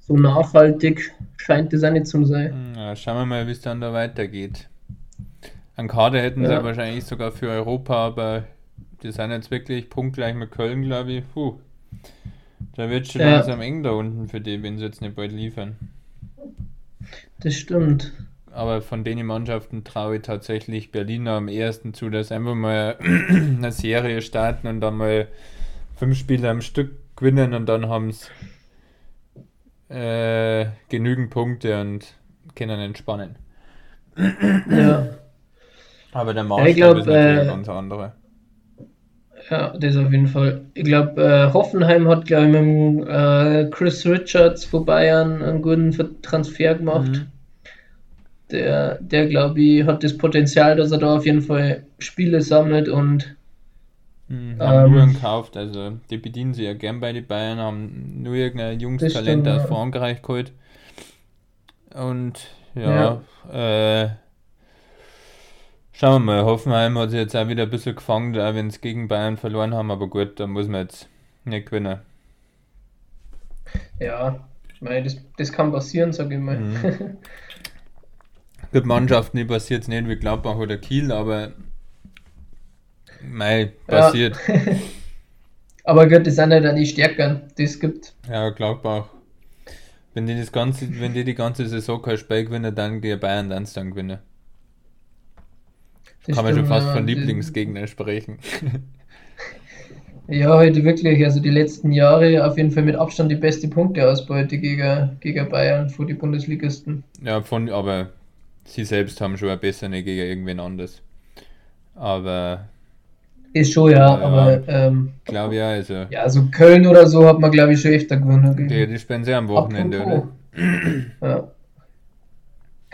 Speaker 1: so nachhaltig scheint das auch nicht zu sein.
Speaker 2: Ja, schauen wir mal, wie es dann da weitergeht. Ein Kader hätten ja. sie wahrscheinlich sogar für Europa, aber die sind jetzt wirklich punktgleich mit Köln, glaube ich. Puh. Da wird schon ja. langsam eng da unten für die, wenn sie jetzt nicht bald liefern.
Speaker 1: Das stimmt.
Speaker 2: aber von den Mannschaften traue ich tatsächlich Berliner am ehesten zu, dass einfach mal eine Serie starten und dann mal fünf Spiele am Stück gewinnen und dann haben es äh, genügend Punkte und können entspannen.
Speaker 1: Ja.
Speaker 2: Aber der
Speaker 1: Ja,
Speaker 2: Maßstab
Speaker 1: ich glaube,
Speaker 2: ist natürlich
Speaker 1: äh,
Speaker 2: ein ganz anderer.
Speaker 1: Ja, das auf jeden Fall. Ich glaube, äh, Hoffenheim hat, glaube ich, mit dem, äh, Chris Richards von Bayern einen guten Transfer gemacht.
Speaker 2: Mhm.
Speaker 1: Der, der glaube ich, hat das Potenzial, dass er da auf jeden Fall Spiele sammelt und
Speaker 2: Mhm, haben nur
Speaker 1: ähm,
Speaker 2: einen gekauft, also die bedienen sich ja gern bei den Bayern, haben nur irgendein junges
Speaker 1: Das
Speaker 2: Talent
Speaker 1: stimmt,
Speaker 2: aus
Speaker 1: ja.
Speaker 2: Frankreich geholt. Und ja, äh, schauen wir mal, Hoffenheim hat sich jetzt auch wieder ein bisschen gefangen, auch wenn sie gegen Bayern verloren haben, aber gut, da muss man jetzt nicht gewinnen.
Speaker 1: ja, ich meine, das, das kann passieren, sage ich mal.
Speaker 2: Mhm. Gut, Mannschaften, die passiert es nicht wie Gladbach oder Kiel, aber mei,
Speaker 1: Ja.
Speaker 2: passiert.
Speaker 1: Aber gut, das sind ja dann die Stärken, die es gibt.
Speaker 2: Ja, Gladbach. Wenn die das ganze, wenn die die ganze Saison kein Spiel gewinnen, dann die Bayern dann dann gewinnen.
Speaker 1: Das
Speaker 2: Kann man schon fast von Lieblingsgegnern sprechen.
Speaker 1: Ja, heute wirklich, also die letzten Jahre auf jeden Fall mit Abstand die beste Punkteausbeute gegen, gegen Bayern vor die Bundesligisten.
Speaker 2: Ja, von, aber sie selbst haben schon eine bessere gegen irgendwen anders. Aber
Speaker 1: Ist schon, ja,
Speaker 2: Ja,
Speaker 1: aber ähm,
Speaker 2: glaube ja, also
Speaker 1: ja, also Köln oder so hat man, glaube ich, schon öfter gewonnen.
Speaker 2: die,
Speaker 1: gegen-
Speaker 2: die spielen sehr am Wochenende, oder?
Speaker 1: Ja.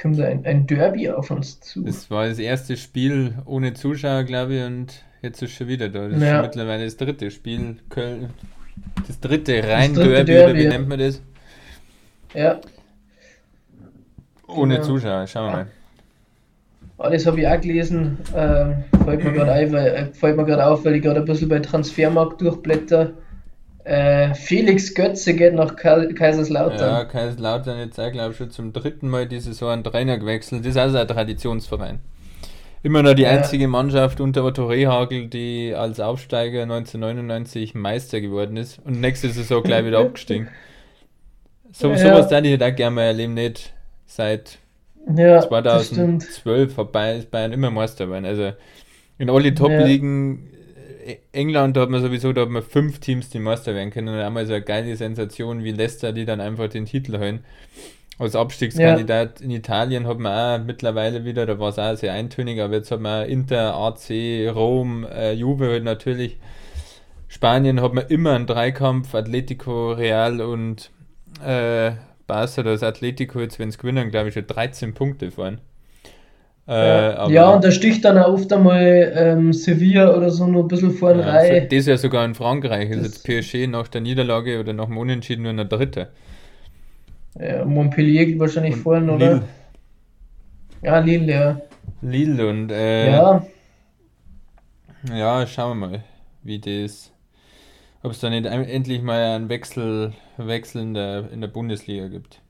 Speaker 1: Kommt ein, ein Derby auf uns zu.
Speaker 2: Das war das erste Spiel ohne Zuschauer, glaube ich, und jetzt ist schon wieder da. Das ist
Speaker 1: Ja.
Speaker 2: schon mittlerweile das dritte Spiel. Köln. Das dritte
Speaker 1: dritte
Speaker 2: Rhein-Derby, oder
Speaker 1: Derby,
Speaker 2: wie
Speaker 1: ja.
Speaker 2: nennt man das?
Speaker 1: Ja,
Speaker 2: Ohne
Speaker 1: Genau.
Speaker 2: Zuschauer, schauen wir mal.
Speaker 1: ah, das habe ich auch gelesen. Ähm, äh, fällt mir gerade auf, weil ich gerade ein bisschen bei Transfermarkt durchblätter. Äh, Felix Götze geht nach Ka
Speaker 2: Ja,
Speaker 1: Kaiserslautern.
Speaker 2: Kaiserslautern jetzt auch, glaube ich, schon zum dritten Mal diese Saison einen Trainer gewechselt. Das ist also ein Traditionsverein. Immer noch die
Speaker 1: Ja.
Speaker 2: einzige Mannschaft unter Otto Rehagel, die als Aufsteiger 1999 Meister geworden ist und nächste Saison gleich wieder abgestiegen. So,
Speaker 1: Ja.
Speaker 2: Sowas würde ich halt auch gerne mal erleben, nicht seit
Speaker 1: Ja, das stimmt.
Speaker 2: 2012 vorbei ist Bayern immer Meister geworden. Also in alle Top-Ligen, England, da hat man sowieso, da hat man fünf Teams, die Meister werden können. Und einmal so eine geile Sensation wie Leicester, die dann einfach den Titel holen. Als Abstiegskandidat in Italien hat man auch mittlerweile wieder, da war es auch sehr eintönig, aber jetzt hat man Inter, AC, Rom, äh, Juve halt natürlich. Spanien hat man immer einen Dreikampf, Atletico, Real und äh, Barca, da ist Atletico jetzt, wenn es gewinnen, glaube ich, schon 13 Punkte fahren. Äh,
Speaker 1: Ja, und da sticht dann auch oft einmal ähm, Sevilla oder so noch ein bisschen vorn
Speaker 2: ja,
Speaker 1: rein.
Speaker 2: das ja sogar in Frankreich ist
Speaker 1: Das-
Speaker 2: jetzt PSG nach der Niederlage oder nach dem Unentschieden nur der Dritte.
Speaker 1: Ja, Montpellier geht wahrscheinlich
Speaker 2: Und
Speaker 1: vorn, oder?
Speaker 2: Lille,
Speaker 1: Ja, Lille, ja.
Speaker 2: Lille und äh,
Speaker 1: Ja,
Speaker 2: Ja, schauen wir mal, wie das. Ob es da nicht endlich mal einen Wechsel, Wechsel in der, in der Bundesliga gibt.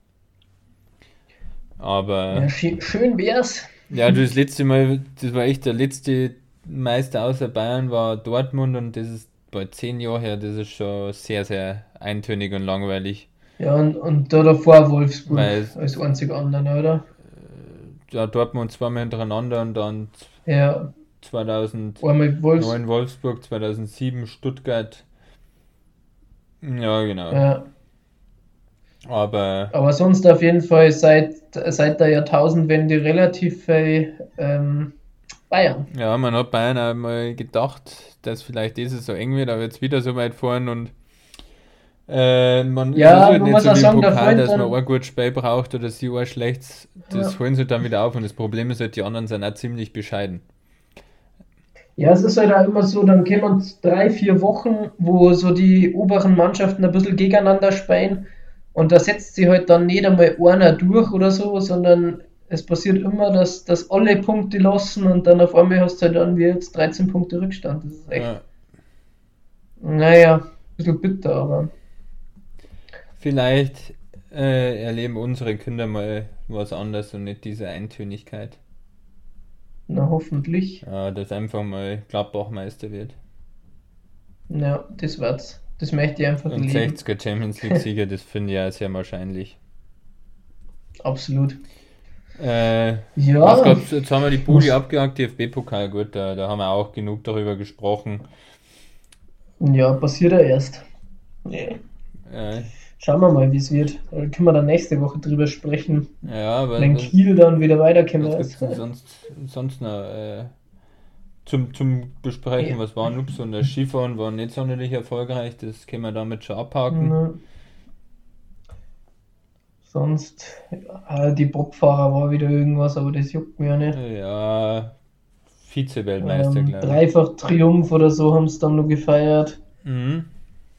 Speaker 2: Aber
Speaker 1: ja schön, schön wär's.
Speaker 2: Ja, das letzte Mal, das war echt der letzte Meister außer Bayern war Dortmund und das ist bald zehn Jahre her, das ist schon sehr, sehr eintönig und langweilig.
Speaker 1: Ja, und, und da davor Wolfsburg
Speaker 2: Weil-
Speaker 1: als einzig anderen, oder?
Speaker 2: Ja, Dortmund zweimal hintereinander und dann
Speaker 1: Ja,
Speaker 2: 2009
Speaker 1: einmal Wolfs.
Speaker 2: Wolfsburg, 2007 Stuttgart. Ja, genau.
Speaker 1: Ja,
Speaker 2: Aber
Speaker 1: aber sonst auf jeden Fall seit, seit der Jahrtausendwende relativ viel ähm, Bayern.
Speaker 2: Ja, man hat Bayern auch mal gedacht, dass vielleicht dieses so eng wird, aber jetzt wieder so weit vorn und äh, man
Speaker 1: Ja,
Speaker 2: halt
Speaker 1: man
Speaker 2: nicht
Speaker 1: muss
Speaker 2: so
Speaker 1: auch
Speaker 2: wie
Speaker 1: sagen,
Speaker 2: Pokal, dass man ein gutes Spiel braucht oder sie ein schlechtes, das
Speaker 1: Ja.
Speaker 2: holen sie dann wieder auf und das Problem ist halt, die anderen sind auch ziemlich bescheiden.
Speaker 1: Ja, es ist halt auch immer so, dann kommen drei, vier Wochen, wo so die oberen Mannschaften ein bisschen gegeneinander spielen und da setzt sich halt dann nicht einmal einer durch oder so, sondern es passiert immer, dass, dass alle Punkte lassen und dann auf einmal hast du halt dann wie jetzt 13 Punkte Rückstand. Das ist echt,
Speaker 2: Ja,
Speaker 1: naja, ein bisschen bitter, aber
Speaker 2: vielleicht äh, erleben unsere Kinder mal was anderes und nicht diese Eintönigkeit.
Speaker 1: na hoffentlich.
Speaker 2: Ja, dass einfach mal Gladbach Meister wird.
Speaker 1: Ja, das wird's. Das möchte ich einfach
Speaker 2: Und
Speaker 1: leben.
Speaker 2: 60er Champions League Sieger, das finde ich ja sehr wahrscheinlich.
Speaker 1: Absolut.
Speaker 2: Äh,
Speaker 1: Ja.
Speaker 2: was gab's, jetzt haben wir die
Speaker 1: Was-
Speaker 2: abgehakt, DFB-Pokal, gut, da, da haben wir auch genug darüber gesprochen.
Speaker 1: Ja, passiert ja erst.
Speaker 2: Äh,
Speaker 1: Schauen wir mal, wie es wird. Da können wir dann nächste Woche drüber sprechen.
Speaker 2: ja, weil
Speaker 1: Wenn Kiel dann wieder weiterkommen
Speaker 2: sonst, sonst noch äh, zum, zum Besprechen? Was war so? Und das Skifahren war nicht sonderlich erfolgreich, das können wir damit schon abhaken.
Speaker 1: Ne. Sonst, ja, die Bobfahrer war wieder irgendwas, aber das juckt mir ja nicht.
Speaker 2: Ja, Vize-Weltmeister,
Speaker 1: Ähm,
Speaker 2: glaube ich.
Speaker 1: dreifach Triumph oder so haben sie dann nur gefeiert.
Speaker 2: Mhm.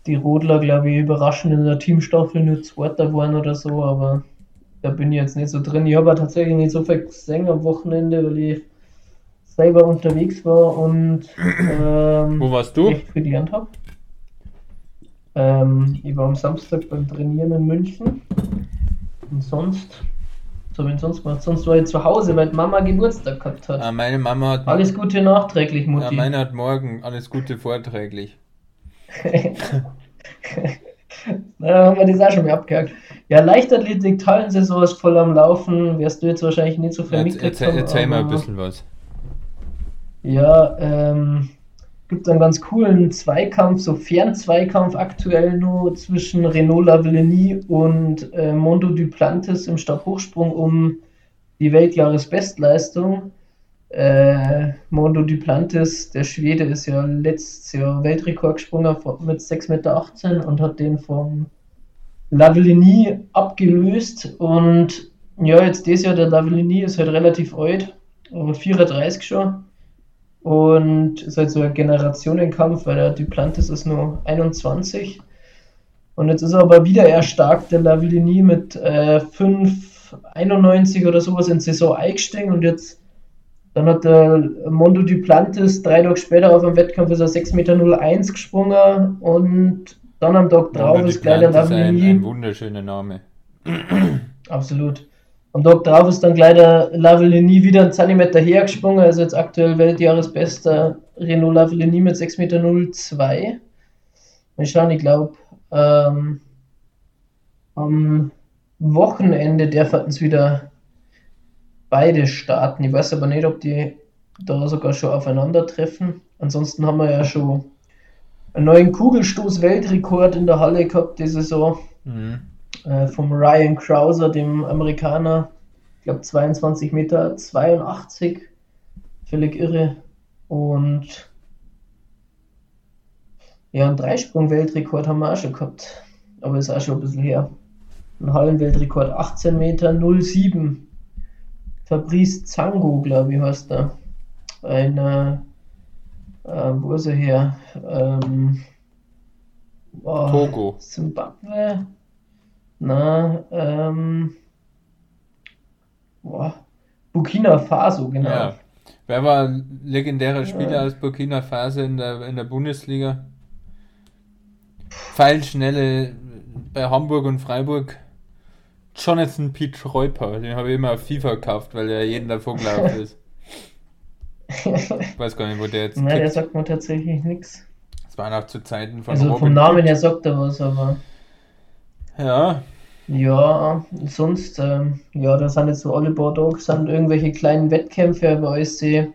Speaker 1: Die Rodler, glaube ich, überraschend in der Teamstaffel nur Zweiter waren oder so, aber da bin ich jetzt nicht so drin. Ich habe ja tatsächlich nicht so viel gesehen am Wochenende, weil ich selber unterwegs war und ähm,
Speaker 2: Wo warst du?
Speaker 1: echt viel gelernt habe. Ähm, ich war am Samstag beim Trainieren in München. Und sonst, was habe ich sonst gemacht? Sonst war ich zu Hause, weil die Mama Geburtstag gehabt hat.
Speaker 2: Ah, meine Mama hat.
Speaker 1: Alles Gute nachträglich,
Speaker 2: ja,
Speaker 1: Mutti.
Speaker 2: meine hat morgen alles Gute vorträglich.
Speaker 1: Na, haben wir das auch schon mal abgehakt. Ja, Leichtathletik, Hallensaison ist voll am Laufen. Wirst du jetzt wahrscheinlich nicht so viel
Speaker 2: Jetzt,
Speaker 1: mitgekriegt
Speaker 2: erzähl, erzähl mal ein bisschen was.
Speaker 1: Ja, ähm, gibt einen ganz coolen Zweikampf, so Fernzweikampf aktuell nur zwischen Renault Lavillenie und äh, Mondo Duplantis im Stabhochsprung um die Weltjahresbestleistung. Äh, Mondo Duplantis, der Schwede, ist ja letztes Jahr Weltrekord gesprungen von- mit 6,18 Meter und hat den vom Lavillenie abgelöst. Und ja, jetzt dieses Jahr, der Lavillenie ist halt relativ alt, aber 34 schon. Und ist halt so ein Generationenkampf, weil der Duplantis ist nur 21. Und jetzt ist er aber wieder erstarkt, der Lavillenie mit äh, 5,91 oder sowas in Saison eingestiegen und jetzt dann hat der Mondo Duplantis drei Tage später auf dem Wettkampf ist er 6,01 Meter gesprungen und dann am Tag drauf
Speaker 2: Mondo
Speaker 1: ist gleich der
Speaker 2: ist ein,
Speaker 1: Lavillenie.
Speaker 2: ein wunderschöner Name.
Speaker 1: Absolut. Am Tag drauf ist dann gleich der Lavillenie wieder einen Zentimeter hergesprungen, also jetzt aktuell Weltjahresbester Renault Lavillenie mit 6,02 Meter. Mal schauen, ich glaube, ähm, am Wochenende dürfen es wieder beide starten. Ich weiß aber nicht, ob die da sogar schon aufeinandertreffen. Ansonsten haben wir ja schon einen neuen Kugelstoß-Weltrekord in der Halle gehabt diese Saison
Speaker 2: Mhm.
Speaker 1: Äh, vom Ryan Krauser, dem Amerikaner. Ich glaube 22 Meter 82. Völlig irre. Und ja, einen Dreisprung-Weltrekord haben wir auch schon gehabt. Aber ist auch schon ein bisschen her. Ein Hallenweltrekord 18 Meter 07. Fabrice Zango, glaube ich, heißt er. Ein, äh, äh, wo ist er her? Ähm,
Speaker 2: Togo.
Speaker 1: Zimbabwe? Na, ähm, boah, Burkina Faso, genau.
Speaker 2: Ja. Wer war ein legendärer Spieler aus Burkina Faso in der, in der Bundesliga? Pfeilschnelle bei Hamburg und Freiburg. Jonathan Pete Reuper, den habe ich immer auf FIFA gekauft, weil er jeden davon gelaufen ist. Ich weiß gar nicht, wo der jetzt
Speaker 1: Nein, der sagt mir tatsächlich nichts.
Speaker 2: Das war noch zu Zeiten von
Speaker 1: Also
Speaker 2: Robin
Speaker 1: vom Namen her sagt er was, aber
Speaker 2: Ja,
Speaker 1: ja, sonst, ähm, ja, da sind jetzt so alle Tage sind irgendwelche kleinen Wettkämpfe, alles sehr,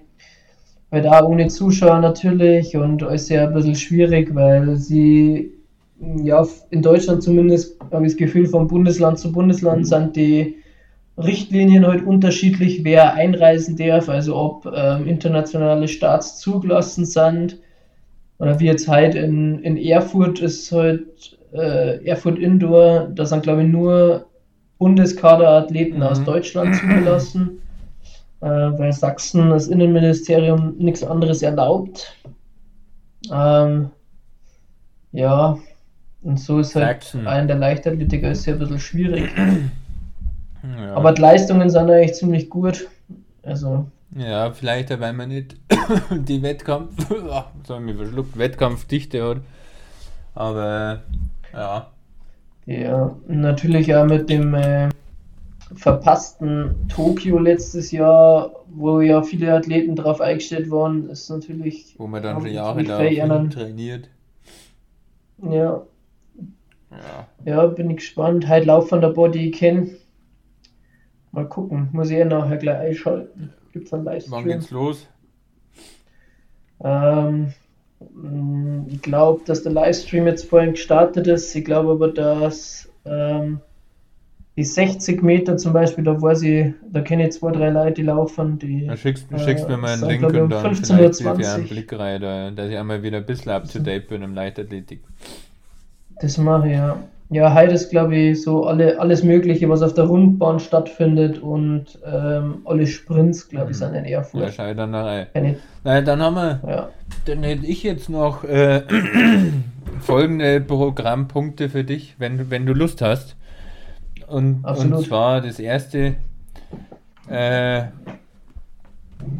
Speaker 1: halt auch ohne Zuschauer natürlich und sehr ein bisschen schwierig, weil sie, ja, in Deutschland zumindest habe ich das Gefühl, von Bundesland zu Bundesland sind die Richtlinien halt unterschiedlich, wer einreisen darf, also ob ähm, internationale Starts zugelassen sind. Oder wie jetzt halt in, in Erfurt ist halt äh, Erfurt Indoor, da sind glaube ich nur Bundeskaderathleten
Speaker 2: Mhm.
Speaker 1: aus Deutschland zugelassen, äh, weil Sachsen das Innenministerium nichts anderes erlaubt. Ähm, ja, und so ist halt
Speaker 2: Sachsen.
Speaker 1: ein der Leichtathletiker ist ja ein bisschen schwierig.
Speaker 2: ja.
Speaker 1: Aber die Leistungen sind eigentlich ziemlich gut. Also,
Speaker 2: Ja, vielleicht, weil man nicht die Wettkampf, so haben wir verschluckt, Wettkampfdichte hat. Aber ja,
Speaker 1: ja, natürlich auch mit dem äh, verpassten Tokio letztes Jahr, wo ja viele Athleten drauf eingestellt waren, ist natürlich.
Speaker 2: wo man dann schon Jahre
Speaker 1: anderen-
Speaker 2: trainiert.
Speaker 1: Ja,
Speaker 2: Ja.
Speaker 1: ja, bin ich gespannt. Halt Lauf von der Body kennen. Mal gucken. Muss ich ja nachher gleich einschalten. Gibt es einen
Speaker 2: Wann
Speaker 1: Livestream?
Speaker 2: geht's los?
Speaker 1: Ähm, ich glaube, dass der Livestream jetzt vorhin gestartet ist. Ich glaube aber, dass ähm, die 60 Meter zum Beispiel, da weiß ich, da kenne ich zwei, drei Leute, die laufen, die
Speaker 2: Dann schickst,
Speaker 1: äh,
Speaker 2: schickst mir mal einen Link und dann
Speaker 1: 15.20
Speaker 2: vielleicht gebe ich einen. Blick rein, da, dass ich einmal wieder ein bisschen up to date bin im Leichtathletik.
Speaker 1: Das mache ich, ja. Ja, heute ist, glaube ich, so alle, alles Mögliche, was auf der Rundbahn stattfindet und ähm, alle Sprints, glaube ich, sind in
Speaker 2: Ja,
Speaker 1: Erfurt.
Speaker 2: schau rein.
Speaker 1: Kenn ich,
Speaker 2: Nein, dann haben wir,
Speaker 1: ja.
Speaker 2: dann hätte ich jetzt noch äh, folgende Programmpunkte für dich, wenn, du- wenn du Lust hast. Und, und zwar das erste äh,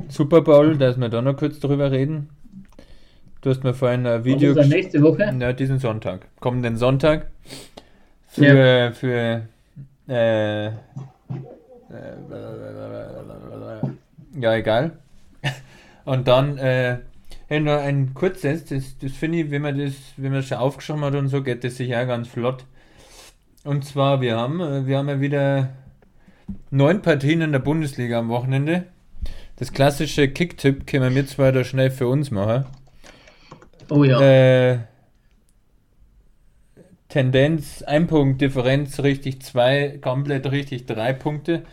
Speaker 2: Super Bowl, dass wir da noch kurz drüber reden. Du hast mir vorhin ein Video
Speaker 1: Was ist nächste Woche?
Speaker 2: Ja, diesen Sonntag. Kommenden Sonntag. Für, für äh, äh, ja, egal. Und dann äh, hey, nur ein kurzes, das, das finde ich, wenn man das, wenn man schon aufgeschrieben hat und so, geht das sicher auch ganz flott. Und zwar, wir haben, äh, wir haben ja wieder neun Partien in der Bundesliga am Wochenende. Das klassische Kicktipp können wir zwar da schnell für uns machen.
Speaker 1: Oh ja.
Speaker 2: Äh, Tendenz, ein Punkt, Differenz richtig zwei, komplett richtig drei Punkte.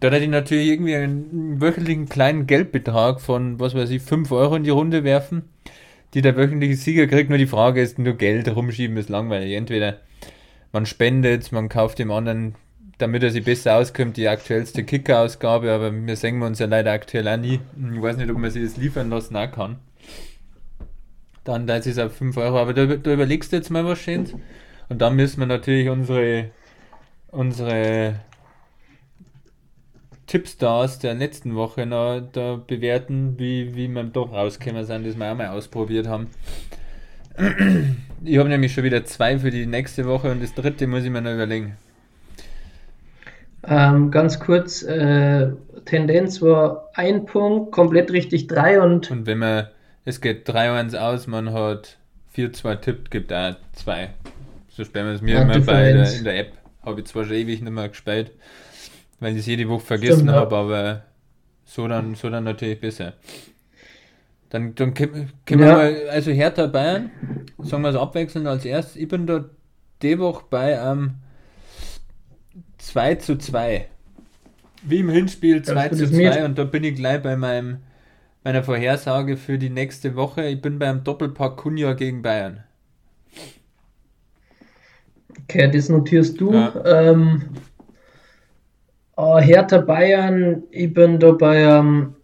Speaker 2: Da hätte ich natürlich irgendwie einen wöchentlichen kleinen Geldbetrag von, was weiß ich, 5 Euro in die Runde werfen, die der wöchentliche Sieger kriegt. Nur die Frage ist, nur Geld rumschieben ist langweilig. Entweder man spendet, man kauft dem anderen, damit er sich besser auskommt, die aktuellste Kicker-Ausgabe, aber wir sehen uns ja leider aktuell auch nie. Ich weiß nicht, ob man sich das liefern lassen auch kann. Dann, da ist es auf 5 Euro. Aber da, da überlegst du jetzt mal was Schönes. Und dann müssen wir natürlich unsere, unsere Tipstars der letzten Woche noch da bewerten, wie, wie wir doch rausgekommen sind, das wir auch mal ausprobiert haben. Ich habe nämlich schon wieder zwei für die nächste Woche und das dritte muss ich mir noch überlegen.
Speaker 1: Ähm, ganz kurz, äh, Tendenz war ein Punkt, komplett richtig drei und
Speaker 2: Und wenn man, es geht 3-1 aus, man hat 4-2 tippt, gibt auch 2. So spielen wir es mir immer bei der, in der App. Habe ich zwar schon ewig nicht mehr gespielt, weil ich es jede Woche vergessen habe, aber so dann, so dann natürlich besser. Dann, dann können
Speaker 1: Ja.
Speaker 2: wir mal, also Hertha Bayern, sagen wir es abwechselnd als erstes. Ich bin da die Woche bei ähm, 2 zu 2. Wie im Hinspiel 2
Speaker 1: gut,
Speaker 2: zu
Speaker 1: das mir-
Speaker 2: 2 und da bin ich gleich bei meinem, meiner Vorhersage für die nächste Woche. Ich bin beim Doppelpack Kunja gegen Bayern.
Speaker 1: Okay, das notierst du.
Speaker 2: Ja.
Speaker 1: Ähm, äh, Hertha Bayern, ich bin da bei ähm,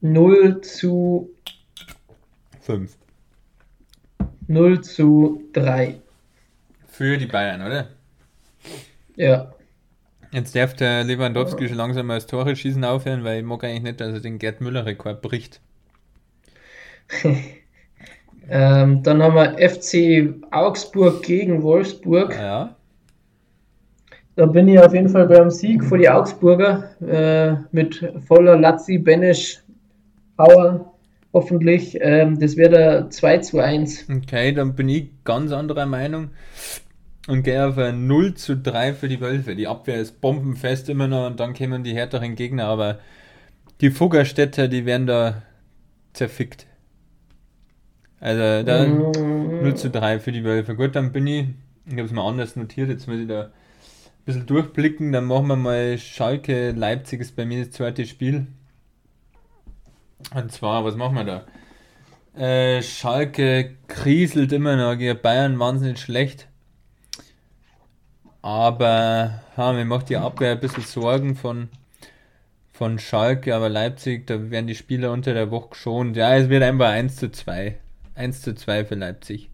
Speaker 1: 0 zu
Speaker 2: 5.
Speaker 1: 0 zu 3.
Speaker 2: Für die Bayern, oder?
Speaker 1: Ja.
Speaker 2: Jetzt darf der Lewandowski schon langsam mal das Tore schießen aufhören, weil ich mag eigentlich nicht, dass er den Gerd Müller-Rekord bricht.
Speaker 1: Ähm, dann haben wir FC Augsburg gegen Wolfsburg.
Speaker 2: Ja.
Speaker 1: Da bin ich auf jeden Fall beim Sieg vor die Augsburger äh, mit voller Lazzi, Benesch, Power hoffentlich. Ähm, das wäre der 2 zu 1.
Speaker 2: Okay, dann bin ich ganz anderer Meinung und gehe auf ein 0 zu 3 für die Wölfe. Die Abwehr ist bombenfest immer noch und dann kommen die härteren Gegner, aber die Fuggerstädter, die werden da zerfickt. Also da
Speaker 1: Mm,
Speaker 2: 0 zu 3 für die Wölfe. Gut, dann bin ich, ich habe es mal anders notiert, jetzt muss ich da ein bisschen durchblicken, dann machen wir mal Schalke, Leipzig ist bei mir das zweite Spiel. Und zwar, was machen wir da? Äh, Schalke kriselt immer noch gegen Bayern wahnsinnig schlecht. Aber ja, mir macht die Abwehr ein bisschen Sorgen von, von Schalke, aber Leipzig, da werden die Spieler unter der Woche geschont. Ja, es wird einfach 1 zu 2. 1 zu 2 für Leipzig.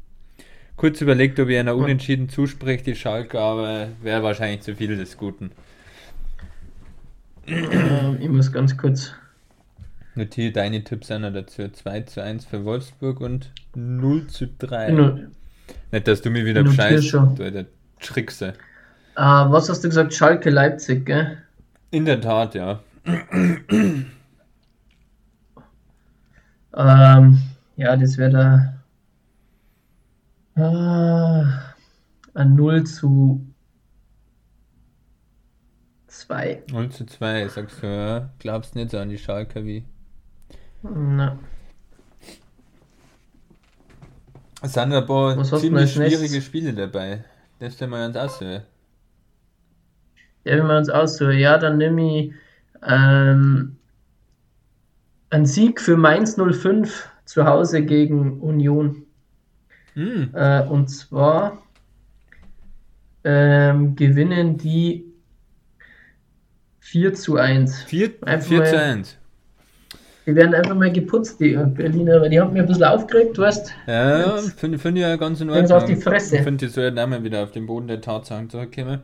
Speaker 2: Kurz überlegt, ob ich einer unentschieden zuspricht, die Schalke, aber wäre wahrscheinlich zu viel des Guten.
Speaker 1: ähm, ich muss ganz kurz.
Speaker 2: Notiere deine Tipps einer dazu. 2 zu 1 für Wolfsburg und 0 zu 3.
Speaker 1: No-
Speaker 2: Nicht, dass du mir wieder bescheißt,
Speaker 1: schon.
Speaker 2: du alter Trickse.
Speaker 1: Äh, was hast du gesagt? Schalke Leipzig, gell?
Speaker 2: In der Tat, ja.
Speaker 1: Ähm, ja, das wäre da. Äh, ein 0 zu 2.
Speaker 2: 0 zu 2, sagst du, ja? Glaubst nicht so an die Schalker wie.
Speaker 1: Na,
Speaker 2: Es sind ein paar ziemlich schwierige
Speaker 1: nächstes?
Speaker 2: Spiele dabei. Das stellen wir uns aussehen.
Speaker 1: ja, wenn wir uns aussuchen, ja, dann nehme ich ähm, einen Sieg für Mainz 05 zu Hause gegen Union.
Speaker 2: Hm,
Speaker 1: Äh, und zwar ähm, gewinnen die 4 zu 1.
Speaker 2: 4,
Speaker 1: Einfach
Speaker 2: 4 zu
Speaker 1: mal-
Speaker 2: 1.
Speaker 1: Die werden einfach mal geputzt, die Berliner, weil die haben mir ein bisschen aufgeregt, weißt
Speaker 2: Ja, finde find ich ja ganz in Ordnung.
Speaker 1: auf die Fresse.
Speaker 2: Ich finde, die sollten auch mal wieder auf den Boden der Tatsachen zurückkommen.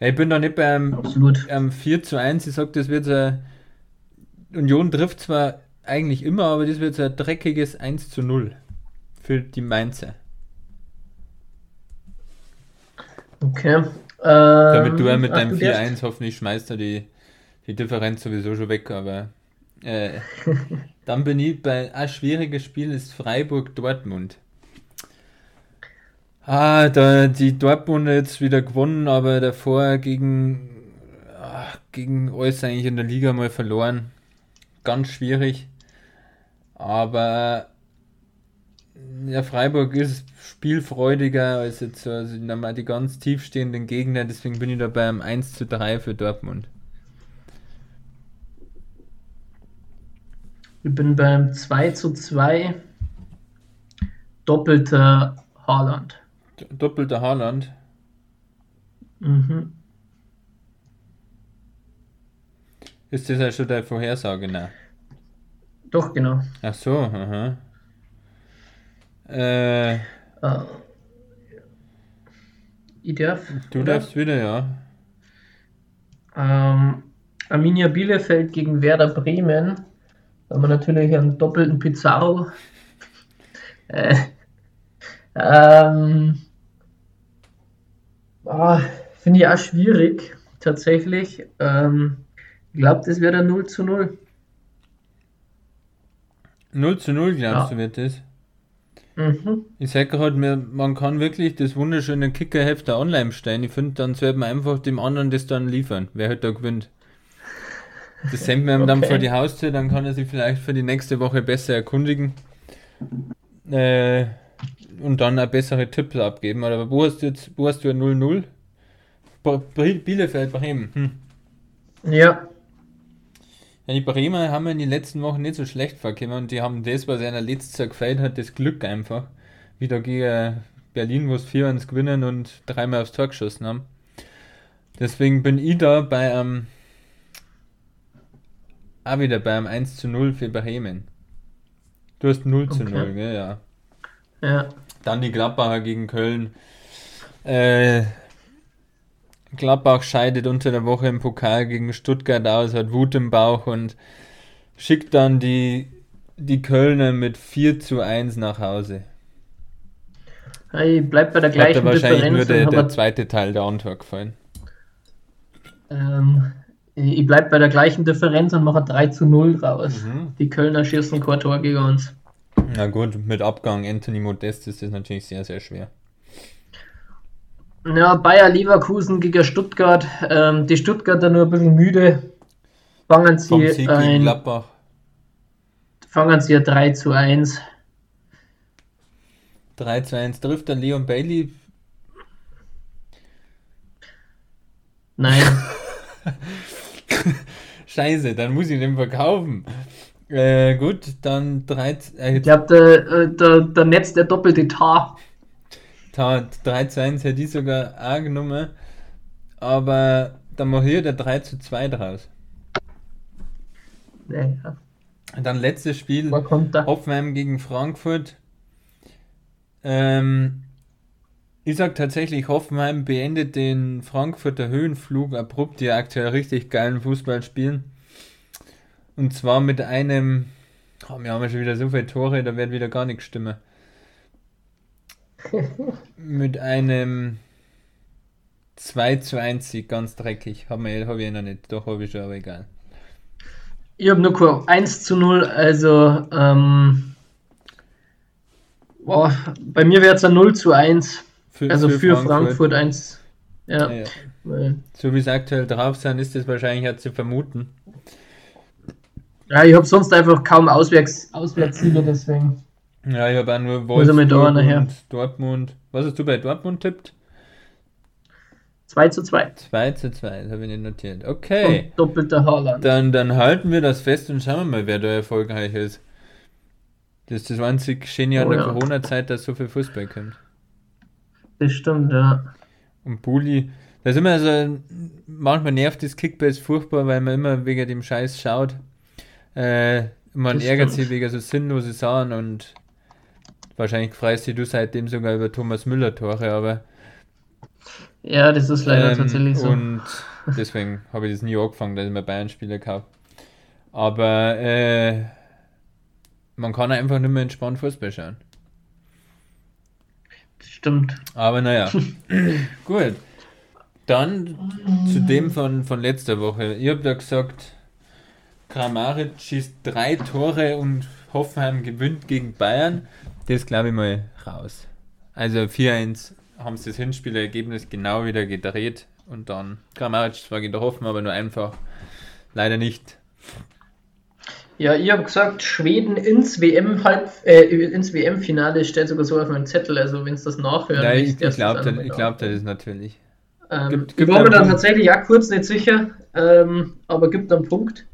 Speaker 2: Ich bin da nicht beim
Speaker 1: Absolut.
Speaker 2: ähm, 4 zu 1. Ich sag, das wird so Union trifft zwar eigentlich immer, aber das wird so ein dreckiges 1 zu 0 für die Mainzer.
Speaker 1: Okay. Ähm,
Speaker 2: Damit du auch mit
Speaker 1: ach,
Speaker 2: deinem
Speaker 1: du darfst-
Speaker 2: 4-1 hoffentlich schmeißt du die, die Differenz sowieso schon weg, aber äh, dann bin ich bei ein schwieriges Spiel ist Freiburg-Dortmund. Ah, da die Dortmunder jetzt wieder gewonnen, aber davor gegen, ah, gegen alles eigentlich in der Liga mal verloren. Ganz schwierig. Aber ja, Freiburg ist spielfreudiger als jetzt so, also nochmal die ganz tiefstehenden Gegner, deswegen bin ich da beim 1 zu 3 für Dortmund.
Speaker 1: Ich bin beim 2 zu 2. Doppelter Haaland.
Speaker 2: Doppelter Haaland.
Speaker 1: Mhm.
Speaker 2: Ist das schon der Vorhersage, ne?
Speaker 1: Doch, genau.
Speaker 2: Ach so, aha. Äh,
Speaker 1: Äh, ich darf.
Speaker 2: du
Speaker 1: oder?
Speaker 2: darfst wieder, ja.
Speaker 1: Ähm, Arminia Bielefeld gegen Werder Bremen. Da haben wir natürlich einen doppelten Pizarro. Äh, ähm, ah, Finde ich auch schwierig, tatsächlich. Ähm, ich glaube, das wäre der 0 zu 0.
Speaker 2: 0 zu 0, glaubst
Speaker 1: Ja.
Speaker 2: du, wird das?
Speaker 1: Mhm.
Speaker 2: Ich sage gerade, mir, man kann wirklich das wunderschöne Kickerheft da online stellen. Ich finde, dann sollte man einfach dem anderen das dann liefern, wer halt da gewinnt. Das sendet man ihm dann
Speaker 1: Okay.
Speaker 2: vor die Haustür, dann kann er sich vielleicht für die nächste Woche besser erkundigen. Äh, und dann auch bessere Tipps abgeben. Aber wo hast du jetzt, wo hast du ein 0-0? Bo- Bre- Bielefeld, Bremen. Hm.
Speaker 1: Ja,
Speaker 2: Ja, die Bremer haben in den letzten Wochen nicht so schlecht vorgekommen und die haben das, was einer letztes Jahr gefällt hat, das Glück einfach. Wieder gegen Berlin, wo es 4-1 gewinnen und dreimal aufs Tor geschossen haben. Deswegen bin ich da bei einem, auch wieder bei einem 1 zu 0 für Bremen. Du hast 0 zu
Speaker 1: Okay.
Speaker 2: 0, gell, ja.
Speaker 1: ja.
Speaker 2: Dann die Gladbacher gegen Köln. Äh, Gladbach scheidet unter der Woche im Pokal gegen Stuttgart aus, hat Wut im Bauch und schickt dann die, die Kölner mit 4 zu 1 nach Hause.
Speaker 1: Ich bleib bei der
Speaker 2: Hat
Speaker 1: gleichen
Speaker 2: wahrscheinlich
Speaker 1: Differenz.
Speaker 2: der,
Speaker 1: und
Speaker 2: der zweite Teil der Antwort gefallen.
Speaker 1: ähm, ich bleib bei der gleichen Differenz und mache 3 zu 0 raus.
Speaker 2: Mhm.
Speaker 1: Die Kölner schießen kein Tor gegen uns.
Speaker 2: Na gut, mit Abgang Anthony Modest ist das natürlich sehr, sehr schwer.
Speaker 1: Ja, Bayer Leverkusen gegen Stuttgart. Ähm, die Stuttgarter nur ein bisschen müde. Fangen sie ein, fangen sie ein 3 zu 1.
Speaker 2: 3 zu 1 trifft dann Leon Bailey.
Speaker 1: Nein,
Speaker 2: Scheiße, dann muss ich den verkaufen. Äh, gut, dann 3, äh,
Speaker 1: ich glaube, der, äh, der, der Netz der doppelte Tar.
Speaker 2: Ta- 3 zu 1 hätte ich sogar auch genommen, aber dann mache ich der 3 zu 2 draus. Und dann letztes Spiel? Hoffenheim gegen Frankfurt. Ähm, ich sag tatsächlich, Hoffenheim beendet den Frankfurter Höhenflug abrupt, die aktuell richtig geilen Fußball spielen. Und zwar mit einem, oh, wir haben ja schon wieder so viele Tore, da wird wieder gar nichts stimmen. Mit einem 2 zu 1 Sieg, ganz dreckig. Haben wir, hab ich noch nicht, doch habe ich schon, aber egal.
Speaker 1: Ich habe nur kurz 1 zu 0, also ähm, boah, bei mir wäre es ein 0 zu 1.
Speaker 2: Für,
Speaker 1: Also für, Frankfurt. 1. Ja.
Speaker 2: Ja, So wie sie aktuell drauf sind, ist das wahrscheinlich ja zu vermuten.
Speaker 1: ja, ich habe sonst einfach kaum Auswärts, Auswärtssiege, deswegen.
Speaker 2: Ja, ich habe auch nur Wolfsburg
Speaker 1: da nachher.
Speaker 2: und Dortmund. Was hast du bei Dortmund tippt?
Speaker 1: 2 zu 2.
Speaker 2: 2 zu 2, das habe ich nicht notiert. Okay.
Speaker 1: Und doppelter Haaland.
Speaker 2: Dann, dann halten wir das fest und schauen wir mal, wer da erfolgreich ist. Das ist das einzig Schöne an
Speaker 1: Oh
Speaker 2: der
Speaker 1: ja.
Speaker 2: Corona-Zeit, dass so viel Fußball kommt.
Speaker 1: Das stimmt, ja.
Speaker 2: Und Bulli, das ist immer so, manchmal nervt das Kickbase furchtbar, weil man immer wegen dem Scheiß schaut. Äh, man
Speaker 1: Das
Speaker 2: ärgert
Speaker 1: stimmt.
Speaker 2: sich wegen so sinnlose Sachen und wahrscheinlich freust dich du seitdem sogar über Thomas Müller-Tore, aber
Speaker 1: Ja, das ist leider
Speaker 2: Ähm,
Speaker 1: tatsächlich so.
Speaker 2: Und deswegen habe ich das nie angefangen, dass ich mir Bayern-Spieler kaufe. Aber äh, man kann einfach nicht mehr entspannt Fußball schauen.
Speaker 1: Das stimmt.
Speaker 2: Aber naja, gut. Dann zu dem von, von letzter Woche. Ich habe da gesagt, Kramaric schießt drei Tore und Hoffenheim gewinnt gegen Bayern. Das glaube ich mal raus. Also 4-1 haben sie das Hinspielergebnis genau wieder gedreht und dann Kramaric zwar gegen Hoffen, aber nur einfach leider nicht.
Speaker 1: Ja, ich habe gesagt, Schweden ins WM halb äh, ins WM-Finale steht sogar so auf meinem Zettel, also wenn es das nachhören
Speaker 2: Nein, ich, ich glaube das, ich glaub, das ist natürlich.
Speaker 1: Ähm,
Speaker 2: Gibt-
Speaker 1: ich
Speaker 2: gibt
Speaker 1: war
Speaker 2: einen
Speaker 1: mir dann
Speaker 2: Punkt.
Speaker 1: tatsächlich auch kurz nicht sicher, ähm, aber gibt einen Punkt.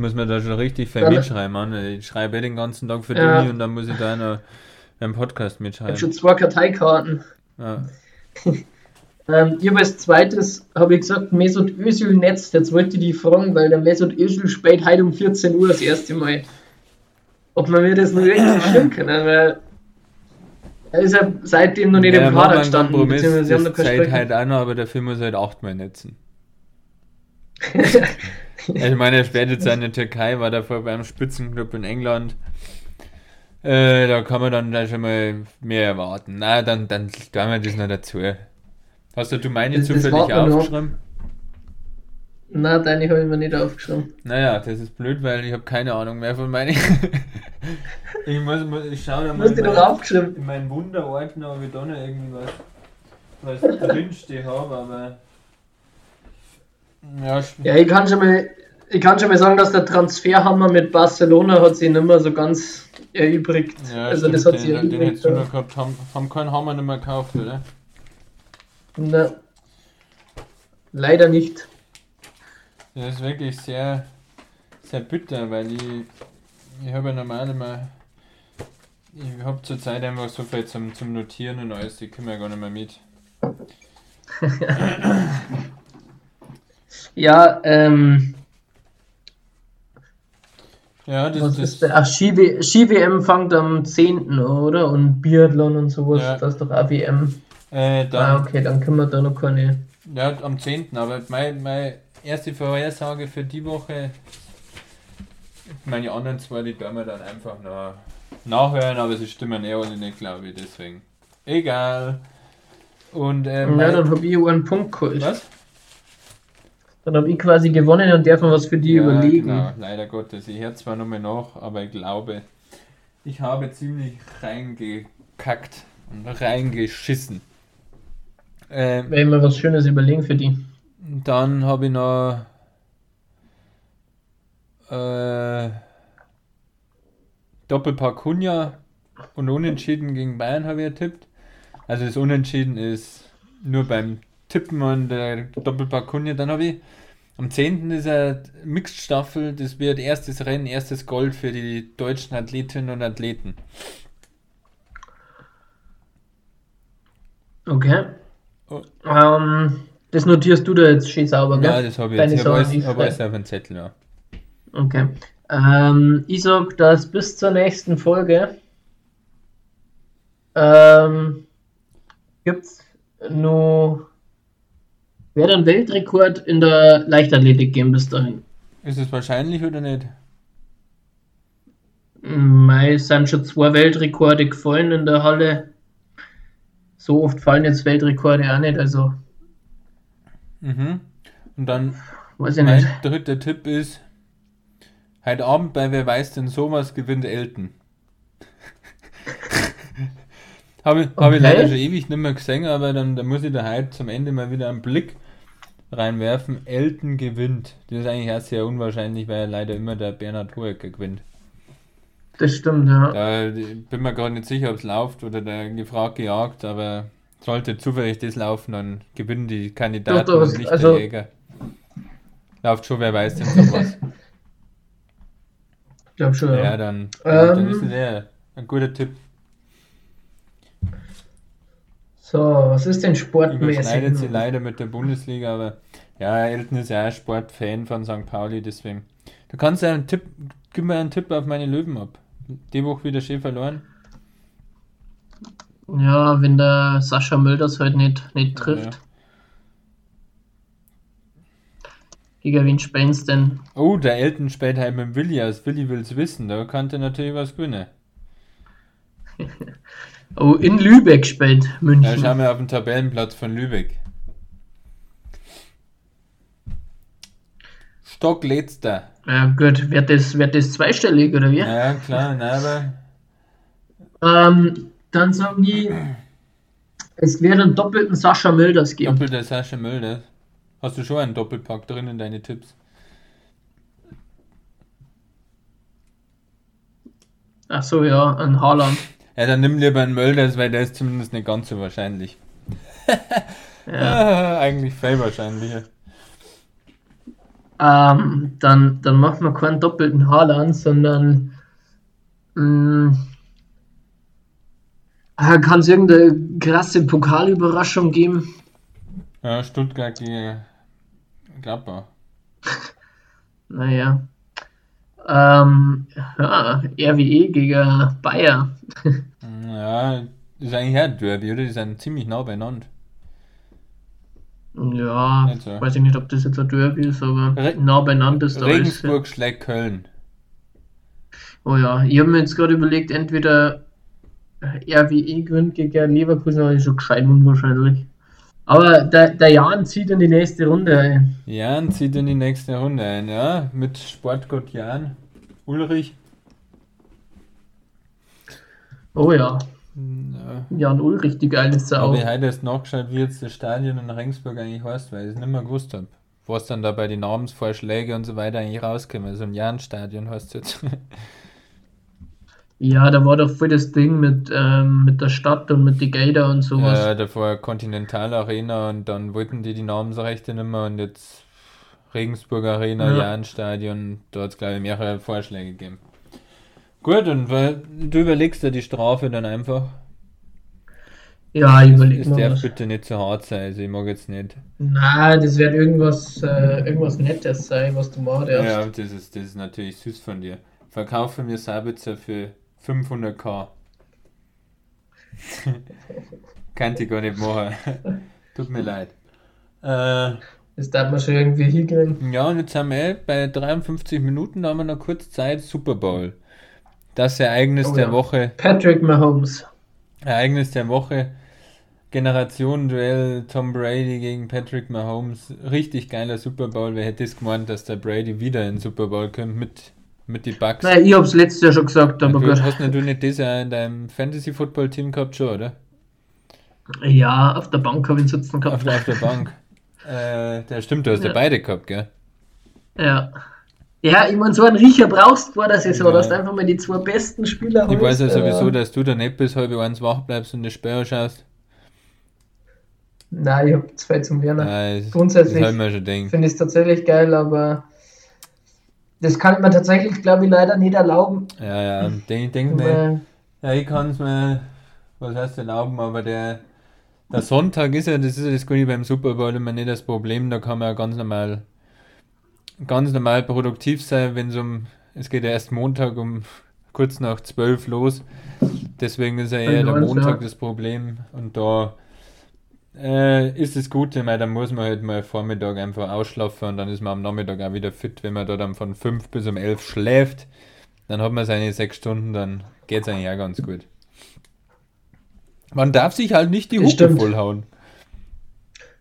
Speaker 2: Muss man da schon richtig viel
Speaker 1: Ja, ne?
Speaker 2: mitschreiben, Mann. Ich schreibe eh den ganzen Tag für
Speaker 1: Ja.
Speaker 2: Dini und dann muss ich da noch beim Podcast
Speaker 1: Ich habe
Speaker 2: mitschreiben.
Speaker 1: schon zwei Karteikarten.
Speaker 2: Ja.
Speaker 1: Ähm, ich habe als zweites, habe ich gesagt, Mesut Özil Netz. Jetzt wollte ich die fragen, weil der Mesut Özil spielt heute um 14 Uhr das erste Mal. Ob man mir das nur richtig stimmen kann, weil er ist ja seitdem noch nicht
Speaker 2: Ja,
Speaker 1: im
Speaker 2: wir
Speaker 1: Kader
Speaker 2: einen
Speaker 1: gestanden,
Speaker 2: Kompromiss,
Speaker 1: beziehungsweise sie haben noch
Speaker 2: das halt auch noch, aber dafür muss er halt achtmal netzen. Ich meine, er in der Türkei, war davor beim Spitzenclub in England. Äh, da kann man dann da schon mal mehr erwarten. Na, dann, dann tun wir das noch dazu. Hast du, du meine
Speaker 1: Das- das
Speaker 2: zufällig
Speaker 1: noch.
Speaker 2: aufgeschrieben?
Speaker 1: Na, deine habe ich mir nicht aufgeschrieben.
Speaker 2: Naja, das ist blöd, weil ich habe keine Ahnung mehr von meinen. ich muss, muss ich schaue da mal in mein- in meinen Wunderordner, ob ich da noch irgendwas was drinstehen habe, aber. Ja,
Speaker 1: ich kann schon mal, ich kann schon mal sagen, dass der Transferhammer mit Barcelona hat sich nicht mehr so ganz erübrigt.
Speaker 2: ja
Speaker 1: also das
Speaker 2: stimmt,
Speaker 1: hat sich
Speaker 2: den, den
Speaker 1: erübrigt.
Speaker 2: hättest du noch gehabt, haben, haben keinen Hammer nicht mehr gekauft, oder?
Speaker 1: Na, leider nicht.
Speaker 2: Das ist wirklich sehr, sehr bitter, weil ich, ich habe ja normal immer, ich habe zurzeit einfach so viel zum, zum Notieren und alles, ich komme ja gar nicht mehr mit.
Speaker 1: Ja, ähm,
Speaker 2: Ja, das, das,
Speaker 1: ist der? Ach, Ski- Ski-WM fängt am 10., oder? Und Biathlon und sowas,
Speaker 2: Ja.
Speaker 1: das ist doch auch WM.
Speaker 2: äh, dann,
Speaker 1: Ah, okay, dann können wir da noch keine.
Speaker 2: Ja, am 10. Aber meine, meine erste Vorhersage für die Woche, meine anderen zwei, die werden wir dann einfach noch nachhören, aber sie stimmen eh alle nicht, glaube ich, deswegen. Egal. Und, äh,
Speaker 1: Ja, dann habe ich einen Punkt geholt.
Speaker 2: was?
Speaker 1: Dann habe ich quasi gewonnen und darf mir was für die
Speaker 2: Ja,
Speaker 1: überlegen.
Speaker 2: Genau, leider Gottes. Ich höre zwar nochmal nach, aber ich glaube, ich habe ziemlich reingekackt und reingeschissen. Ähm,
Speaker 1: ich mir was Schönes überlegen für die.
Speaker 2: Dann habe ich noch äh, Doppelpack Kunja und Unentschieden gegen Bayern habe ich getippt. Also das Unentschieden ist nur beim Tippen und der Doppelpack Kunja. Dann habe ich am 10. ist eine Mixed-Staffel. Das wird erstes Rennen, erstes Gold für die deutschen Athletinnen und Athleten.
Speaker 1: Okay.
Speaker 2: Oh.
Speaker 1: Ähm, das notierst du da jetzt schön sauber, gell?
Speaker 2: Ja, das habe ich
Speaker 1: Deine
Speaker 2: jetzt. Ich habe
Speaker 1: Sachen
Speaker 2: alles, auf dem Zettel. Ja.
Speaker 1: Okay. Ähm, ich sag, dass bis zur nächsten Folge ähm, gibt's nur wird einen Weltrekord in der Leichtathletik geben bis dahin.
Speaker 2: Ist es wahrscheinlich oder nicht?
Speaker 1: Mei, es sind schon zwei Weltrekorde gefallen in der Halle. So oft fallen jetzt Weltrekorde auch nicht, also
Speaker 2: Mhm. Und dann
Speaker 1: weiß ich nicht.
Speaker 2: Mein dritter Tipp ist, heute Abend bei Wer weiß denn sowas gewinnt Elton. Habe ich, hab ich
Speaker 1: Okay.
Speaker 2: leider schon ewig nicht mehr gesehen, aber dann da muss ich da heute zum Ende mal wieder einen Blick reinwerfen. Elton gewinnt. Das ist eigentlich auch sehr unwahrscheinlich, weil leider immer der Bernhard Hoeker gewinnt.
Speaker 1: Das stimmt, ja.
Speaker 2: Da bin mir gerade nicht sicher, ob es läuft oder der gefragt gejagt, aber sollte zufällig das laufen, dann gewinnen die Kandidaten
Speaker 1: Doch, doch,
Speaker 2: und nicht
Speaker 1: also-
Speaker 2: der Jäger. Läuft schon, wer weiß denn sowas.
Speaker 1: Ich glaube schon,
Speaker 2: ja,
Speaker 1: ja.
Speaker 2: dann,
Speaker 1: Ähm.
Speaker 2: dann ist es eher ein guter Tipp.
Speaker 1: So, was ist denn sportmäßig?
Speaker 2: Überschneidet sie
Speaker 1: noch?
Speaker 2: leider mit der Bundesliga, aber ja, Elton ist ja auch Sportfan von St. Pauli, deswegen. Du kannst ja einen Tipp, gib mir einen Tipp auf meine Löwen ab. Die Woche wieder schön verloren.
Speaker 1: Ja, wenn der Sascha Mölders heute nicht, nicht trifft.
Speaker 2: Ja.
Speaker 1: Gegen wen spielst denn?
Speaker 2: Oh, der Elton spielt halt mit dem Willi aus. Willi will's wissen, da könnte natürlich was gewinnen.
Speaker 1: Oh, in Lübeck spielt München.
Speaker 2: schauen wir auf den Tabellenplatz von Lübeck. Stockletzter.
Speaker 1: Ja, gut. Wird das, wird das zweistellig oder wie?
Speaker 2: Ja, klar, nein, aber
Speaker 1: Ähm, dann sagen die, es wird einen doppelten Sascha Mölders geben.
Speaker 2: doppelter Sascha Mölder. Hast du schon einen Doppelpack drin in deine Tipps?
Speaker 1: Ach so, ja, ein Haaland.
Speaker 2: Ja, dann nimm lieber einen Mölders, weil der ist zumindest nicht ganz so wahrscheinlich.
Speaker 1: Ja.
Speaker 2: Ah, eigentlich viel wahrscheinlicher.
Speaker 1: Ähm, dann, dann machen wir keinen doppelten Haaland, sondern mh, kann es irgendeine krasse Pokalüberraschung geben?
Speaker 2: Ja, Stuttgart gegen Gladbach.
Speaker 1: Naja. Ähm, ja, RWE gegen Bayer.
Speaker 2: Ja, ist eigentlich ein Derby, oder? Die sind ziemlich nah beieinander.
Speaker 1: Ja,
Speaker 2: Nicht so.
Speaker 1: weiß ich nicht, ob das jetzt ein Derby ist, aber
Speaker 2: Re-
Speaker 1: nah beieinander ist alles.
Speaker 2: Regensburg schlägt Köln.
Speaker 1: Oh ja, ich habe mir jetzt gerade überlegt, entweder RWE gewinnt gegen Leverkusen, aber ist schon gescheit unwahrscheinlich. Aber der, der Jan zieht in die nächste Runde ein.
Speaker 2: Jan zieht in die nächste Runde ein, ja, mit Sportgott Jan. Ulrich.
Speaker 1: Oh ja,
Speaker 2: Ja.
Speaker 1: Jan Ulrich, die geile Sau.
Speaker 2: Habe ich heute erst nachgeschaut, wie jetzt das Stadion in Regensburg eigentlich heißt, weil ich es nicht mehr gewusst habe. Was dann da bei den Namensvorschlägen und so weiter eigentlich rauskommt. So ein Jan-Stadion heißt es jetzt.
Speaker 1: Ja, da war doch voll das Ding mit, ähm, mit der Stadt und mit die Gator und sowas.
Speaker 2: Ja, davor Continental Arena und dann wollten die die Namensrechte nicht mehr und jetzt Regensburg Arena,
Speaker 1: Ja.
Speaker 2: Jan-Stadion, da hat es glaube ich mehrere Vorschläge gegeben. Gut, und weil, du überlegst dir die Strafe dann einfach.
Speaker 1: Ja, ich überleg
Speaker 2: es
Speaker 1: mal
Speaker 2: darf
Speaker 1: was.
Speaker 2: bitte nicht zu hart sein, also ich mag jetzt nicht.
Speaker 1: Nein, das wird irgendwas, äh, irgendwas Nettes sein, was du machst.
Speaker 2: Ja,
Speaker 1: erst.
Speaker 2: das ist, das ist natürlich süß von dir. Verkaufe mir Sabitzer für 500k. Kann ich gar nicht machen. Tut mir leid. Äh,
Speaker 1: Das darf man schon irgendwie hinkriegen.
Speaker 2: ja, und jetzt haben wir eh bei 53 Minuten, da haben wir noch kurz Zeit, Super Bowl. Das Ereignis
Speaker 1: Oh
Speaker 2: der
Speaker 1: ja.
Speaker 2: Woche.
Speaker 1: Patrick Mahomes.
Speaker 2: Ereignis der Woche. Generationenduell Tom Brady gegen Patrick Mahomes. Richtig geiler Super Bowl. Wer hätte es gemeint, dass der Brady wieder in den Super Bowl kommt mit, mit die Bucks?
Speaker 1: Nein, ich hab's letztes Jahr schon gesagt, aber
Speaker 2: du
Speaker 1: gut.
Speaker 2: hast du nicht das Jahr in deinem Fantasy-Football-Team gehabt schon, oder?
Speaker 1: Ja, auf der Bank habe ich ihn sitzen
Speaker 2: Auf
Speaker 1: gehabt.
Speaker 2: der, auf der Bank. äh, der stimmt, du hast ja.
Speaker 1: Ja.
Speaker 2: beide gehabt, gell?
Speaker 1: Ja. Ja, ich meine, so einen Riecher brauchst du vor der Saison,
Speaker 2: Ja.
Speaker 1: dass du einfach mal die zwei besten Spieler
Speaker 2: Ich weiß ja
Speaker 1: holst, äh,
Speaker 2: sowieso, dass du da nicht bis halb eins wach bleibst und das Spiel schaust.
Speaker 1: Nein, ich hab zwei zum Lernen.
Speaker 2: Das,
Speaker 1: Grundsätzlich. Finde ich es tatsächlich geil, aber das kann mir tatsächlich, glaube ich, leider nicht erlauben.
Speaker 2: Ja, ja, ich denke mir, ja, ich kann es mir, was heißt erlauben, aber der, der Sonntag ist ja, das ist ja das Gute beim Super Bowl immer nicht das Problem, da kann man ja ganz normal, ganz normal produktiv sein, wenn es um, es geht ja erst Montag um kurz nach zwölf los, deswegen ist ja eher der Montag das Problem. Und da äh, ist das Gute, weil dann muss man halt mal Vormittag einfach ausschlafen und dann ist man am Nachmittag auch wieder fit, wenn man da dann von 5 bis um 11 schläft, dann hat man seine 6 Stunden, dann geht es eigentlich auch ganz gut. Man darf sich halt nicht die Hupe vollhauen.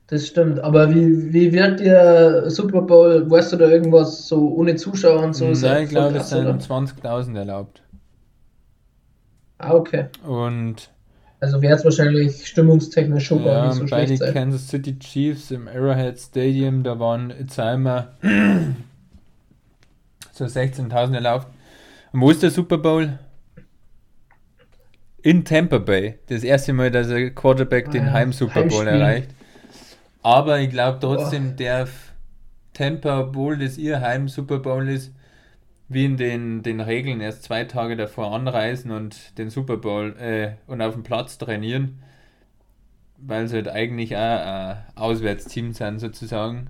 Speaker 1: Das stimmt. Aber wie, wie wird der Super Bowl, weißt du da irgendwas so ohne Zuschauer und so?
Speaker 2: Nein, ich glaube, es sind
Speaker 1: oder?
Speaker 2: 20.000 erlaubt.
Speaker 1: Ah, okay.
Speaker 2: Und
Speaker 1: Also wäre es wahrscheinlich stimmungstechnisch schon gar
Speaker 2: Ja,
Speaker 1: nicht so
Speaker 2: bei
Speaker 1: schlecht
Speaker 2: den
Speaker 1: sein.
Speaker 2: Kansas City Chiefs im Arrowhead Stadium, da waren jetzt einmal so 16.000 erlaubt. Und wo ist der Super Bowl? In Tampa Bay. Das erste Mal, dass ein Quarterback den
Speaker 1: Ah,
Speaker 2: Heim-Super Bowl erreicht. Aber ich glaube trotzdem, darf Tampa, obwohl das ihr Heim-Super Bowl ist, wie in den, den Regeln erst zwei Tage davor anreisen und den Super Bowl äh, und auf dem Platz trainieren, weil sie halt eigentlich auch ein Auswärtsteam sind sozusagen.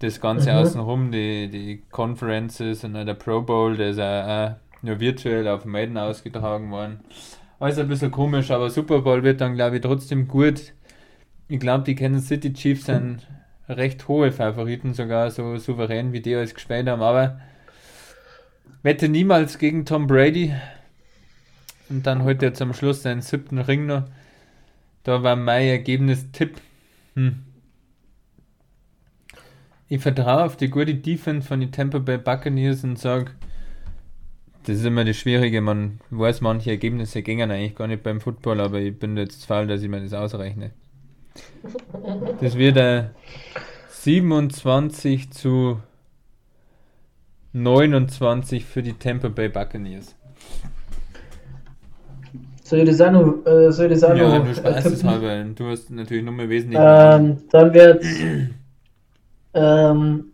Speaker 2: Das Ganze
Speaker 1: Mhm.
Speaker 2: außenrum, die, die Conferences und der Pro Bowl, der ist auch, auch nur virtuell auf Maiden ausgetragen worden. Alles ein bisschen komisch, aber Super Bowl wird dann, glaube ich, trotzdem gut. Ich glaube, die Kansas City Chiefs sind recht hohe Favoriten, sogar so souverän, wie die alles gespielt haben, aber wette niemals gegen Tom Brady. Und dann heute jetzt am Schluss seinen siebten Ring noch. Da war mein Ergebnis-Tipp. Hm. Ich vertraue auf die gute Defense von den Tampa Bay Buccaneers und sage, das ist immer das Schwierige, man weiß, manche Ergebnisse gingen eigentlich gar nicht beim Football, aber ich bin jetzt faul, dass ich mir das ausrechne. Das wird ein 27 zu 29 für die Tampa Bay Buccaneers.
Speaker 1: Soll ich das auch noch, äh, soll ich das auch
Speaker 2: Ja,
Speaker 1: noch
Speaker 2: nur
Speaker 1: äh,
Speaker 2: Spaß
Speaker 1: tippen?
Speaker 2: halber. Du hast natürlich nur mehr wesentlich.
Speaker 1: Ähm, dann wird ähm,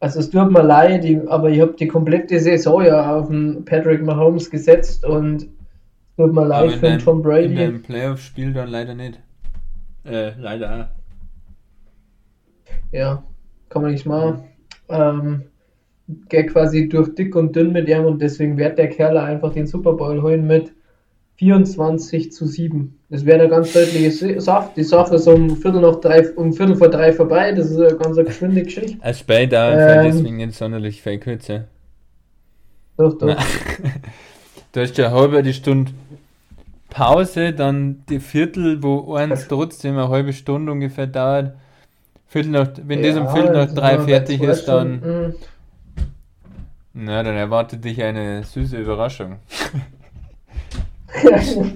Speaker 1: also es tut mir leid, ich, aber ich habe die komplette Saison ja auf den Patrick Mahomes gesetzt und es tut mir leid
Speaker 2: in
Speaker 1: für Tom
Speaker 2: in
Speaker 1: Brady.
Speaker 2: deinem Playoff-Spiel dann leider nicht. Äh, leider
Speaker 1: Ja, kann man nicht machen. Ähm, geht quasi durch dick und dünn mit ihm und deswegen wird der Kerl einfach den Super Bowl holen mit 24 zu 7. Das wäre der ganz deutliche Saft. Die Sache ist um Viertel, nach drei, um Viertel vor drei vorbei. Das ist eine ganz geschwinde Geschichte.
Speaker 2: Als später,
Speaker 1: Ähm.
Speaker 2: deswegen nicht sonderlich viel kürzer.
Speaker 1: Doch, doch.
Speaker 2: Du hast ja halbe die Stunde Pause, dann die Viertel, wo eins trotzdem eine halbe Stunde ungefähr dauert. Viertel nach, wenn das um
Speaker 1: Ja,
Speaker 2: Viertel nach drei fertig ist, dann,
Speaker 1: Stunden.
Speaker 2: na, dann erwartet dich eine süße Überraschung.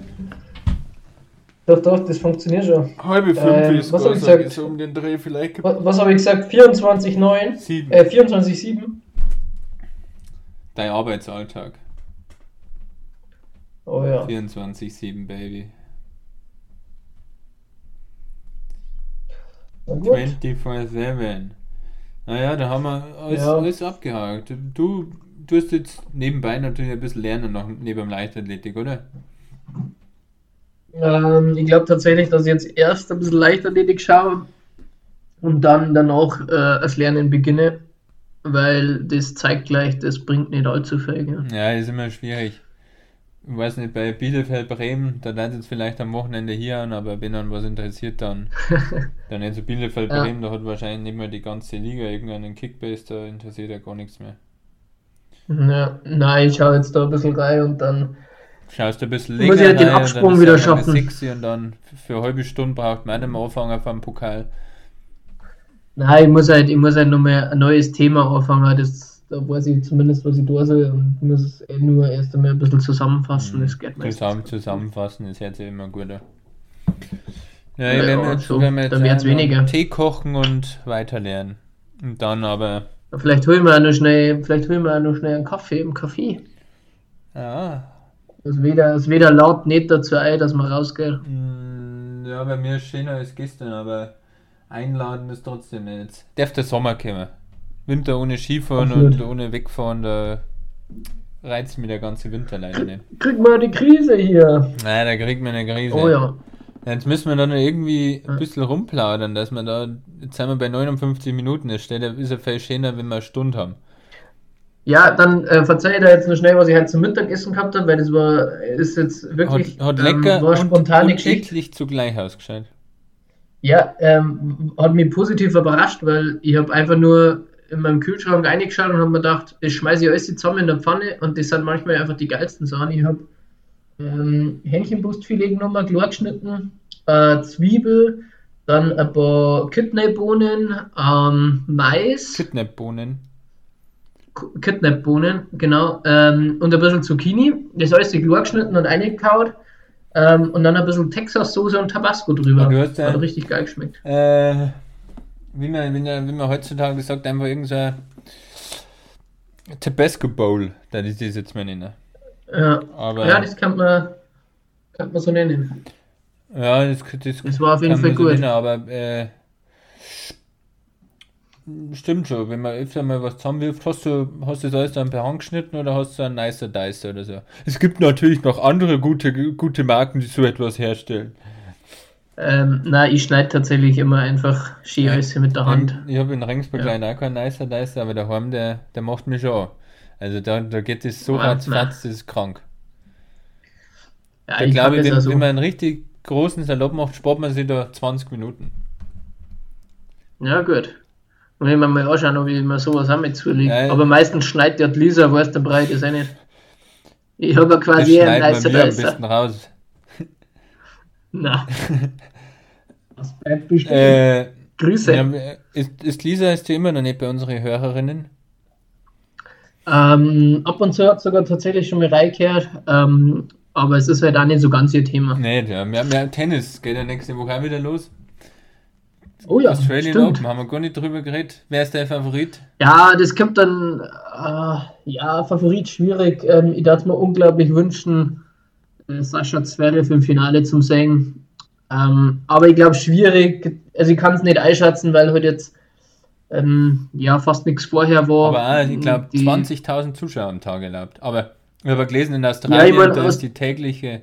Speaker 1: doch, doch, das funktioniert schon.
Speaker 2: Halbe fünf
Speaker 1: Ähm,
Speaker 2: ist
Speaker 1: was hab ich
Speaker 2: sag
Speaker 1: gesagt?
Speaker 2: so um den Dreh vielleicht.
Speaker 1: Was, was habe ich gesagt? 24,9?
Speaker 2: Sieben.
Speaker 1: Äh, 24,7?
Speaker 2: Dein Arbeitsalltag.
Speaker 1: Oh ja.
Speaker 2: 24-7, Baby.
Speaker 1: Na gut.
Speaker 2: 24-7. Naja, da haben wir alles,
Speaker 1: Ja.
Speaker 2: alles abgehakt. Du, hast jetzt nebenbei natürlich ein bisschen lernen noch neben dem Leichtathletik, oder?
Speaker 1: Ähm, ich glaube tatsächlich, dass ich jetzt erst ein bisschen Leichtathletik schaue und dann danach äh, das Lernen beginne, weil das zeigt gleich, das bringt nicht allzu viel. Gell?
Speaker 2: Ja, ist immer schwierig. Ich weiß nicht, bei Bielefeld Bremen, da leitet es vielleicht am Wochenende hier an, aber wenn dann was interessiert, dann, dann nicht so Bielefeld
Speaker 1: Ja.
Speaker 2: Bremen, da hat wahrscheinlich nicht mehr die ganze Liga irgendeinen Kickbase, da interessiert ja gar nichts mehr.
Speaker 1: Ja, nein, ich schaue jetzt da ein bisschen rein und dann.
Speaker 2: Schaust du ein bisschen
Speaker 1: Muss
Speaker 2: länger
Speaker 1: ich halt den
Speaker 2: rein
Speaker 1: Absprung
Speaker 2: ist
Speaker 1: wieder schaffen.
Speaker 2: Sixi und dann für eine halbe Stunde braucht man einen Anfänger vom Pokal.
Speaker 1: Nein, ich muss halt, ich muss halt nochmal ein neues Thema anfangen. Das, da weiß ich zumindest, was ich da soll und muss es eh nur erst einmal ein bisschen zusammenfassen. Das geht meistens.
Speaker 2: Zusammen, zusammenfassen ist jetzt immer guter. Ja, ich werde jetzt,
Speaker 1: so,
Speaker 2: wir jetzt
Speaker 1: weniger.
Speaker 2: Tee kochen und weiterlernen. Und dann aber,
Speaker 1: Vielleicht holen wir auch noch schnell, vielleicht holen wir auch noch schnell einen Kaffee im Kaffee.
Speaker 2: ja,
Speaker 1: Es weder, es weder laut nicht dazu ein, dass man rausgeht.
Speaker 2: mm, ja, bei mir ist schöner als gestern, aber einladen ist trotzdem nicht. Darf der Sommer kommen. Winter ohne Skifahren und ohne Wegfahren, da reizt mir der ganze Winter leider nicht.
Speaker 1: Krieg mal die Krise hier.
Speaker 2: Nein, da kriegt man eine Krise.
Speaker 1: Oh ja.
Speaker 2: Jetzt müssen wir dann irgendwie ein bisschen rumplaudern, dass wir da, jetzt sind wir bei 59 Minuten, das steht ist ja viel schöner, wenn wir eine Stunde haben.
Speaker 1: Ja, dann äh, verzeih da jetzt noch schnell, was ich heute zum Mittagessen gehabt habe, weil das war, ist jetzt wirklich,
Speaker 2: Hat, hat
Speaker 1: ähm,
Speaker 2: lecker
Speaker 1: war spontane
Speaker 2: und
Speaker 1: Geschichte.
Speaker 2: zugleich ausgeschaut.
Speaker 1: Ja, ähm, hat mich positiv überrascht, weil ich habe einfach nur in meinem Kühlschrank reingeschaut und habe mir gedacht, das schmeiße ich alles zusammen in der Pfanne und das sind manchmal einfach die geilsten Sachen. Ich habe ähm, Hähnchenbrustfilet genommen, klar geschnitten, äh, Zwiebel, dann ein paar Kidneybohnen, ähm, Mais,
Speaker 2: Kidnapbohnen.
Speaker 1: K- Kidneybohnen, genau, ähm, und ein bisschen Zucchini. Das alles klar geschnitten und eingekaut. Ähm, und dann ein bisschen Texas-Soße und Tabasco drüber.
Speaker 2: Ja-
Speaker 1: Hat richtig geil geschmeckt.
Speaker 2: Äh, wie man, wie, man, wie man heutzutage sagt, einfach irgendein Tabasco Bowl, da ist das jetzt mal nennen.
Speaker 1: Ja,
Speaker 2: Aber
Speaker 1: ja das kann man, kann man so nennen.
Speaker 2: ja, das, das,
Speaker 1: Das war auf jeden Fall
Speaker 2: so
Speaker 1: gut.
Speaker 2: nennen, aber äh, stimmt schon, wenn man öfter mal was zusammenwirft, hast du, hast du das alles dann per Hand geschnitten oder hast du einen nicer Dicer oder so? Es gibt natürlich noch andere gute, gute Marken, die so etwas herstellen.
Speaker 1: Ähm, na, ich schneide tatsächlich immer einfach Skihäuschen mit der Hand.
Speaker 2: Ich habe in Regensburg
Speaker 1: Ja.
Speaker 2: leider auch keinen nicer Dicer, aber der Heim, der, der macht mich schon. Also da, da geht es so ratzfatz, das ist krank.
Speaker 1: Ja,
Speaker 2: Da
Speaker 1: ich
Speaker 2: glaube ich, wenn,
Speaker 1: auch
Speaker 2: wenn man einen richtig großen Salat macht, spart man sich da 20 Minuten.
Speaker 1: Ja, gut. Und wenn man mal anschauen, ob ich mir sowas auch mit zulege.
Speaker 2: Ja.
Speaker 1: Aber meistens schneidet ja die Lisa, weiß der Breit ist auch nicht. Ich habe ja quasi einen nicer
Speaker 2: am
Speaker 1: Dicer.
Speaker 2: besten raus.
Speaker 1: Na. Das bleibt bestimmt.
Speaker 2: Äh,
Speaker 1: Grüße.
Speaker 2: ja, ist, ist Lisa ist die immer noch nicht bei unseren Hörerinnen?
Speaker 1: Ähm, ab und zu hat sogar tatsächlich schon mal reingehört, ähm, aber es ist halt auch nicht so ganz ihr Thema.
Speaker 2: Nee, ja, wir haben ja Tennis, geht ja nächste Woche auch wieder los.
Speaker 1: Oh ja,
Speaker 2: Australian
Speaker 1: stimmt.
Speaker 2: Open, haben wir gar nicht drüber geredet. Wer ist dein Favorit?
Speaker 1: Ja, das kommt dann, äh, ja, Favorit schwierig. Ähm, ich darf mir unglaublich wünschen, Sascha Zverev im Finale zum sehen. Ähm, aber ich glaube, schwierig. Also, ich kann es nicht einschätzen, weil heute jetzt ähm, ja fast nichts vorher war.
Speaker 2: Aber auch, ich glaube,
Speaker 1: Die-
Speaker 2: 20.000 Zuschauer am Tag erlaubt. Aber ich habe gelesen, in Australien,
Speaker 1: Ja, ich mein,
Speaker 2: da ist die tägliche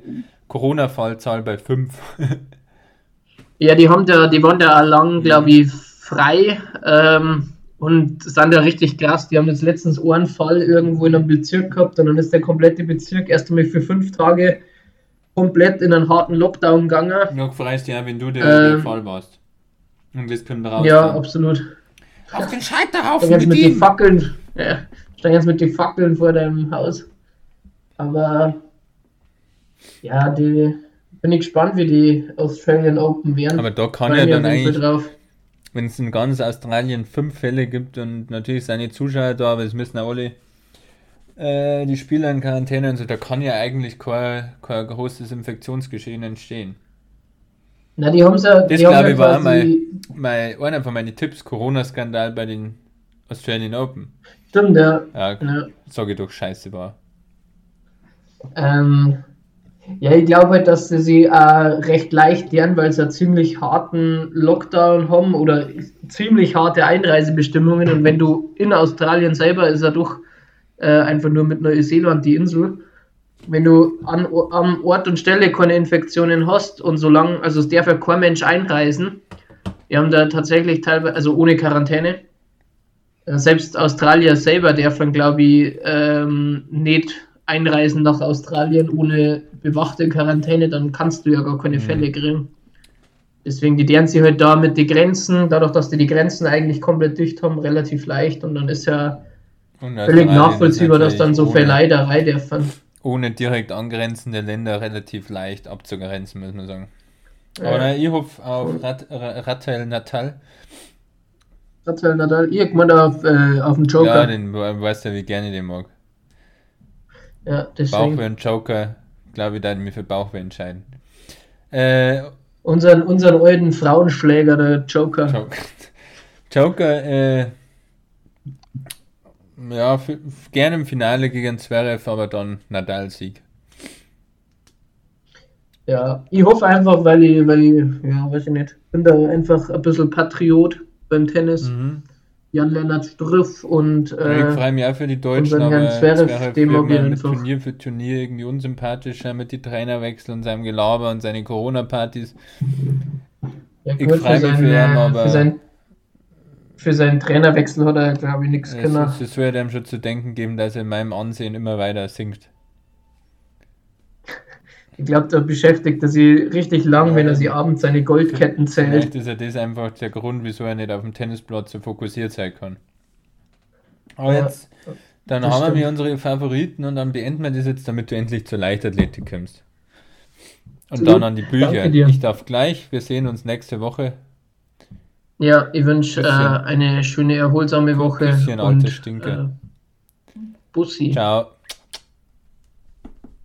Speaker 2: Corona-Fallzahl bei 5.
Speaker 1: Ja, die haben da, die waren da auch lang, glaube ich, frei ähm, und sind da richtig krass. Die haben jetzt letztens einen Fall irgendwo in einem Bezirk gehabt und dann ist der komplette Bezirk erst einmal für fünf Tage komplett in einen harten Lockdown gegangen.
Speaker 2: Noch freust ja, wenn du der,
Speaker 1: Ähm,
Speaker 2: der Fall warst. Und das kommt raus.
Speaker 1: Ja, absolut.
Speaker 2: Auf den Scheiterhaufen
Speaker 1: jetzt
Speaker 2: mit
Speaker 1: den! Fackeln, ja, stehen jetzt mit den Fackeln vor deinem Haus. Aber ja, die bin ich gespannt, wie die Australian Open werden.
Speaker 2: Aber da kann ja dann eigentlich,
Speaker 1: drauf.
Speaker 2: wenn es in ganz Australien fünf Fälle gibt und natürlich die Zuschauer da, aber es müssen auch alle äh, die Spieler in Quarantäne und so, da kann ja eigentlich kein, kein großes Infektionsgeschehen entstehen.
Speaker 1: Na, die haben ja,
Speaker 2: Das glaube ich war
Speaker 1: quasi,
Speaker 2: mein, einer von meinen Tipps, Corona-Skandal bei den Australian Open.
Speaker 1: stimmt, ja.
Speaker 2: Ja,
Speaker 1: ja.
Speaker 2: sage ich doch scheiße war.
Speaker 1: Ähm, ja, ich glaube halt, dass sie sie auch recht leicht lernen, weil sie einen ziemlich harten Lockdown haben oder ziemlich harte Einreisebestimmungen. Und wenn du in Australien selber ist ja doch äh, einfach nur mit Neuseeland die Insel. Wenn du an, am Ort und Stelle keine Infektionen hast und solange, also es darf ja kein Mensch einreisen, wir haben da tatsächlich teilweise, also ohne Quarantäne, äh, selbst Australier selber dürfen, glaube ich, ähm, nicht einreisen nach Australien ohne bewachte Quarantäne, dann kannst du ja gar keine Fälle kriegen. Deswegen, die deren sie halt da mit den Grenzen, dadurch, dass die die Grenzen eigentlich komplett dicht haben, relativ leicht und dann ist ja völlig nachvollziehbar, dass dann so Leute rein dürfen.
Speaker 2: ohne direkt angrenzende Länder relativ leicht abzugrenzen, muss man sagen.
Speaker 1: Ja.
Speaker 2: Aber nein, ich hoffe auf Rat, Ra- Rattel Natal.
Speaker 1: Rafael Nadal, irgendwann auf, äh, auf dem
Speaker 2: Ja,
Speaker 1: Joker.
Speaker 2: den we- weißt du, wie gerne ich den mag.
Speaker 1: Ja, deswegen.
Speaker 2: Bauchweh und Joker, glaube ich, da mich für Bauchweh entscheiden. Äh,
Speaker 1: Unseren, unseren alten Frauenschläger, der Joker.
Speaker 2: Joker, Joker äh, ja, gerne im Finale gegen Zverev, aber dann Nadal-Sieg.
Speaker 1: Ja, ich hoffe einfach, weil ich, weil ich, ja, weiß ich nicht, bin da einfach ein bisschen Patriot beim Tennis.
Speaker 2: Mhm.
Speaker 1: Jan-Lennart Struff und
Speaker 2: ich
Speaker 1: äh,
Speaker 2: freue mich auch für die Deutschen, aber
Speaker 1: Zverev, den
Speaker 2: wird
Speaker 1: ich.
Speaker 2: Turnier für Turnier irgendwie unsympathischer mit die Trainerwechsel und seinem Gelaber und seine Corona-Partys.
Speaker 1: ja,
Speaker 2: ich
Speaker 1: gut,
Speaker 2: freu mich für ihn,
Speaker 1: äh,
Speaker 2: aber-
Speaker 1: für, sein, für seinen Trainerwechsel hat er, glaube ich, nichts
Speaker 2: Es,
Speaker 1: können.
Speaker 2: es, es wird einem schon zu denken geben, dass er in meinem Ansehen immer weiter sinkt.
Speaker 1: Ich glaube, da beschäftigt er sich richtig lang,
Speaker 2: Ja,
Speaker 1: wenn er sich abends seine Goldketten zählt.
Speaker 2: Vielleicht ist ja das einfach der Grund, wieso er nicht auf dem Tennisplatz so fokussiert sein kann. Aber
Speaker 1: Ja,
Speaker 2: jetzt, dann haben wir
Speaker 1: stimmt.
Speaker 2: mir unsere Favoriten und dann beenden wir das jetzt, damit du endlich zur Leichtathletik kommst. Und
Speaker 1: Absolut.
Speaker 2: dann an die Bücher. Ich darf gleich, wir sehen uns nächste Woche.
Speaker 1: Ja, ich wünsche äh, eine schöne, erholsame Woche.
Speaker 2: Küsschen,
Speaker 1: und
Speaker 2: alter Stinker.
Speaker 1: Äh, Bussi.
Speaker 2: Ciao.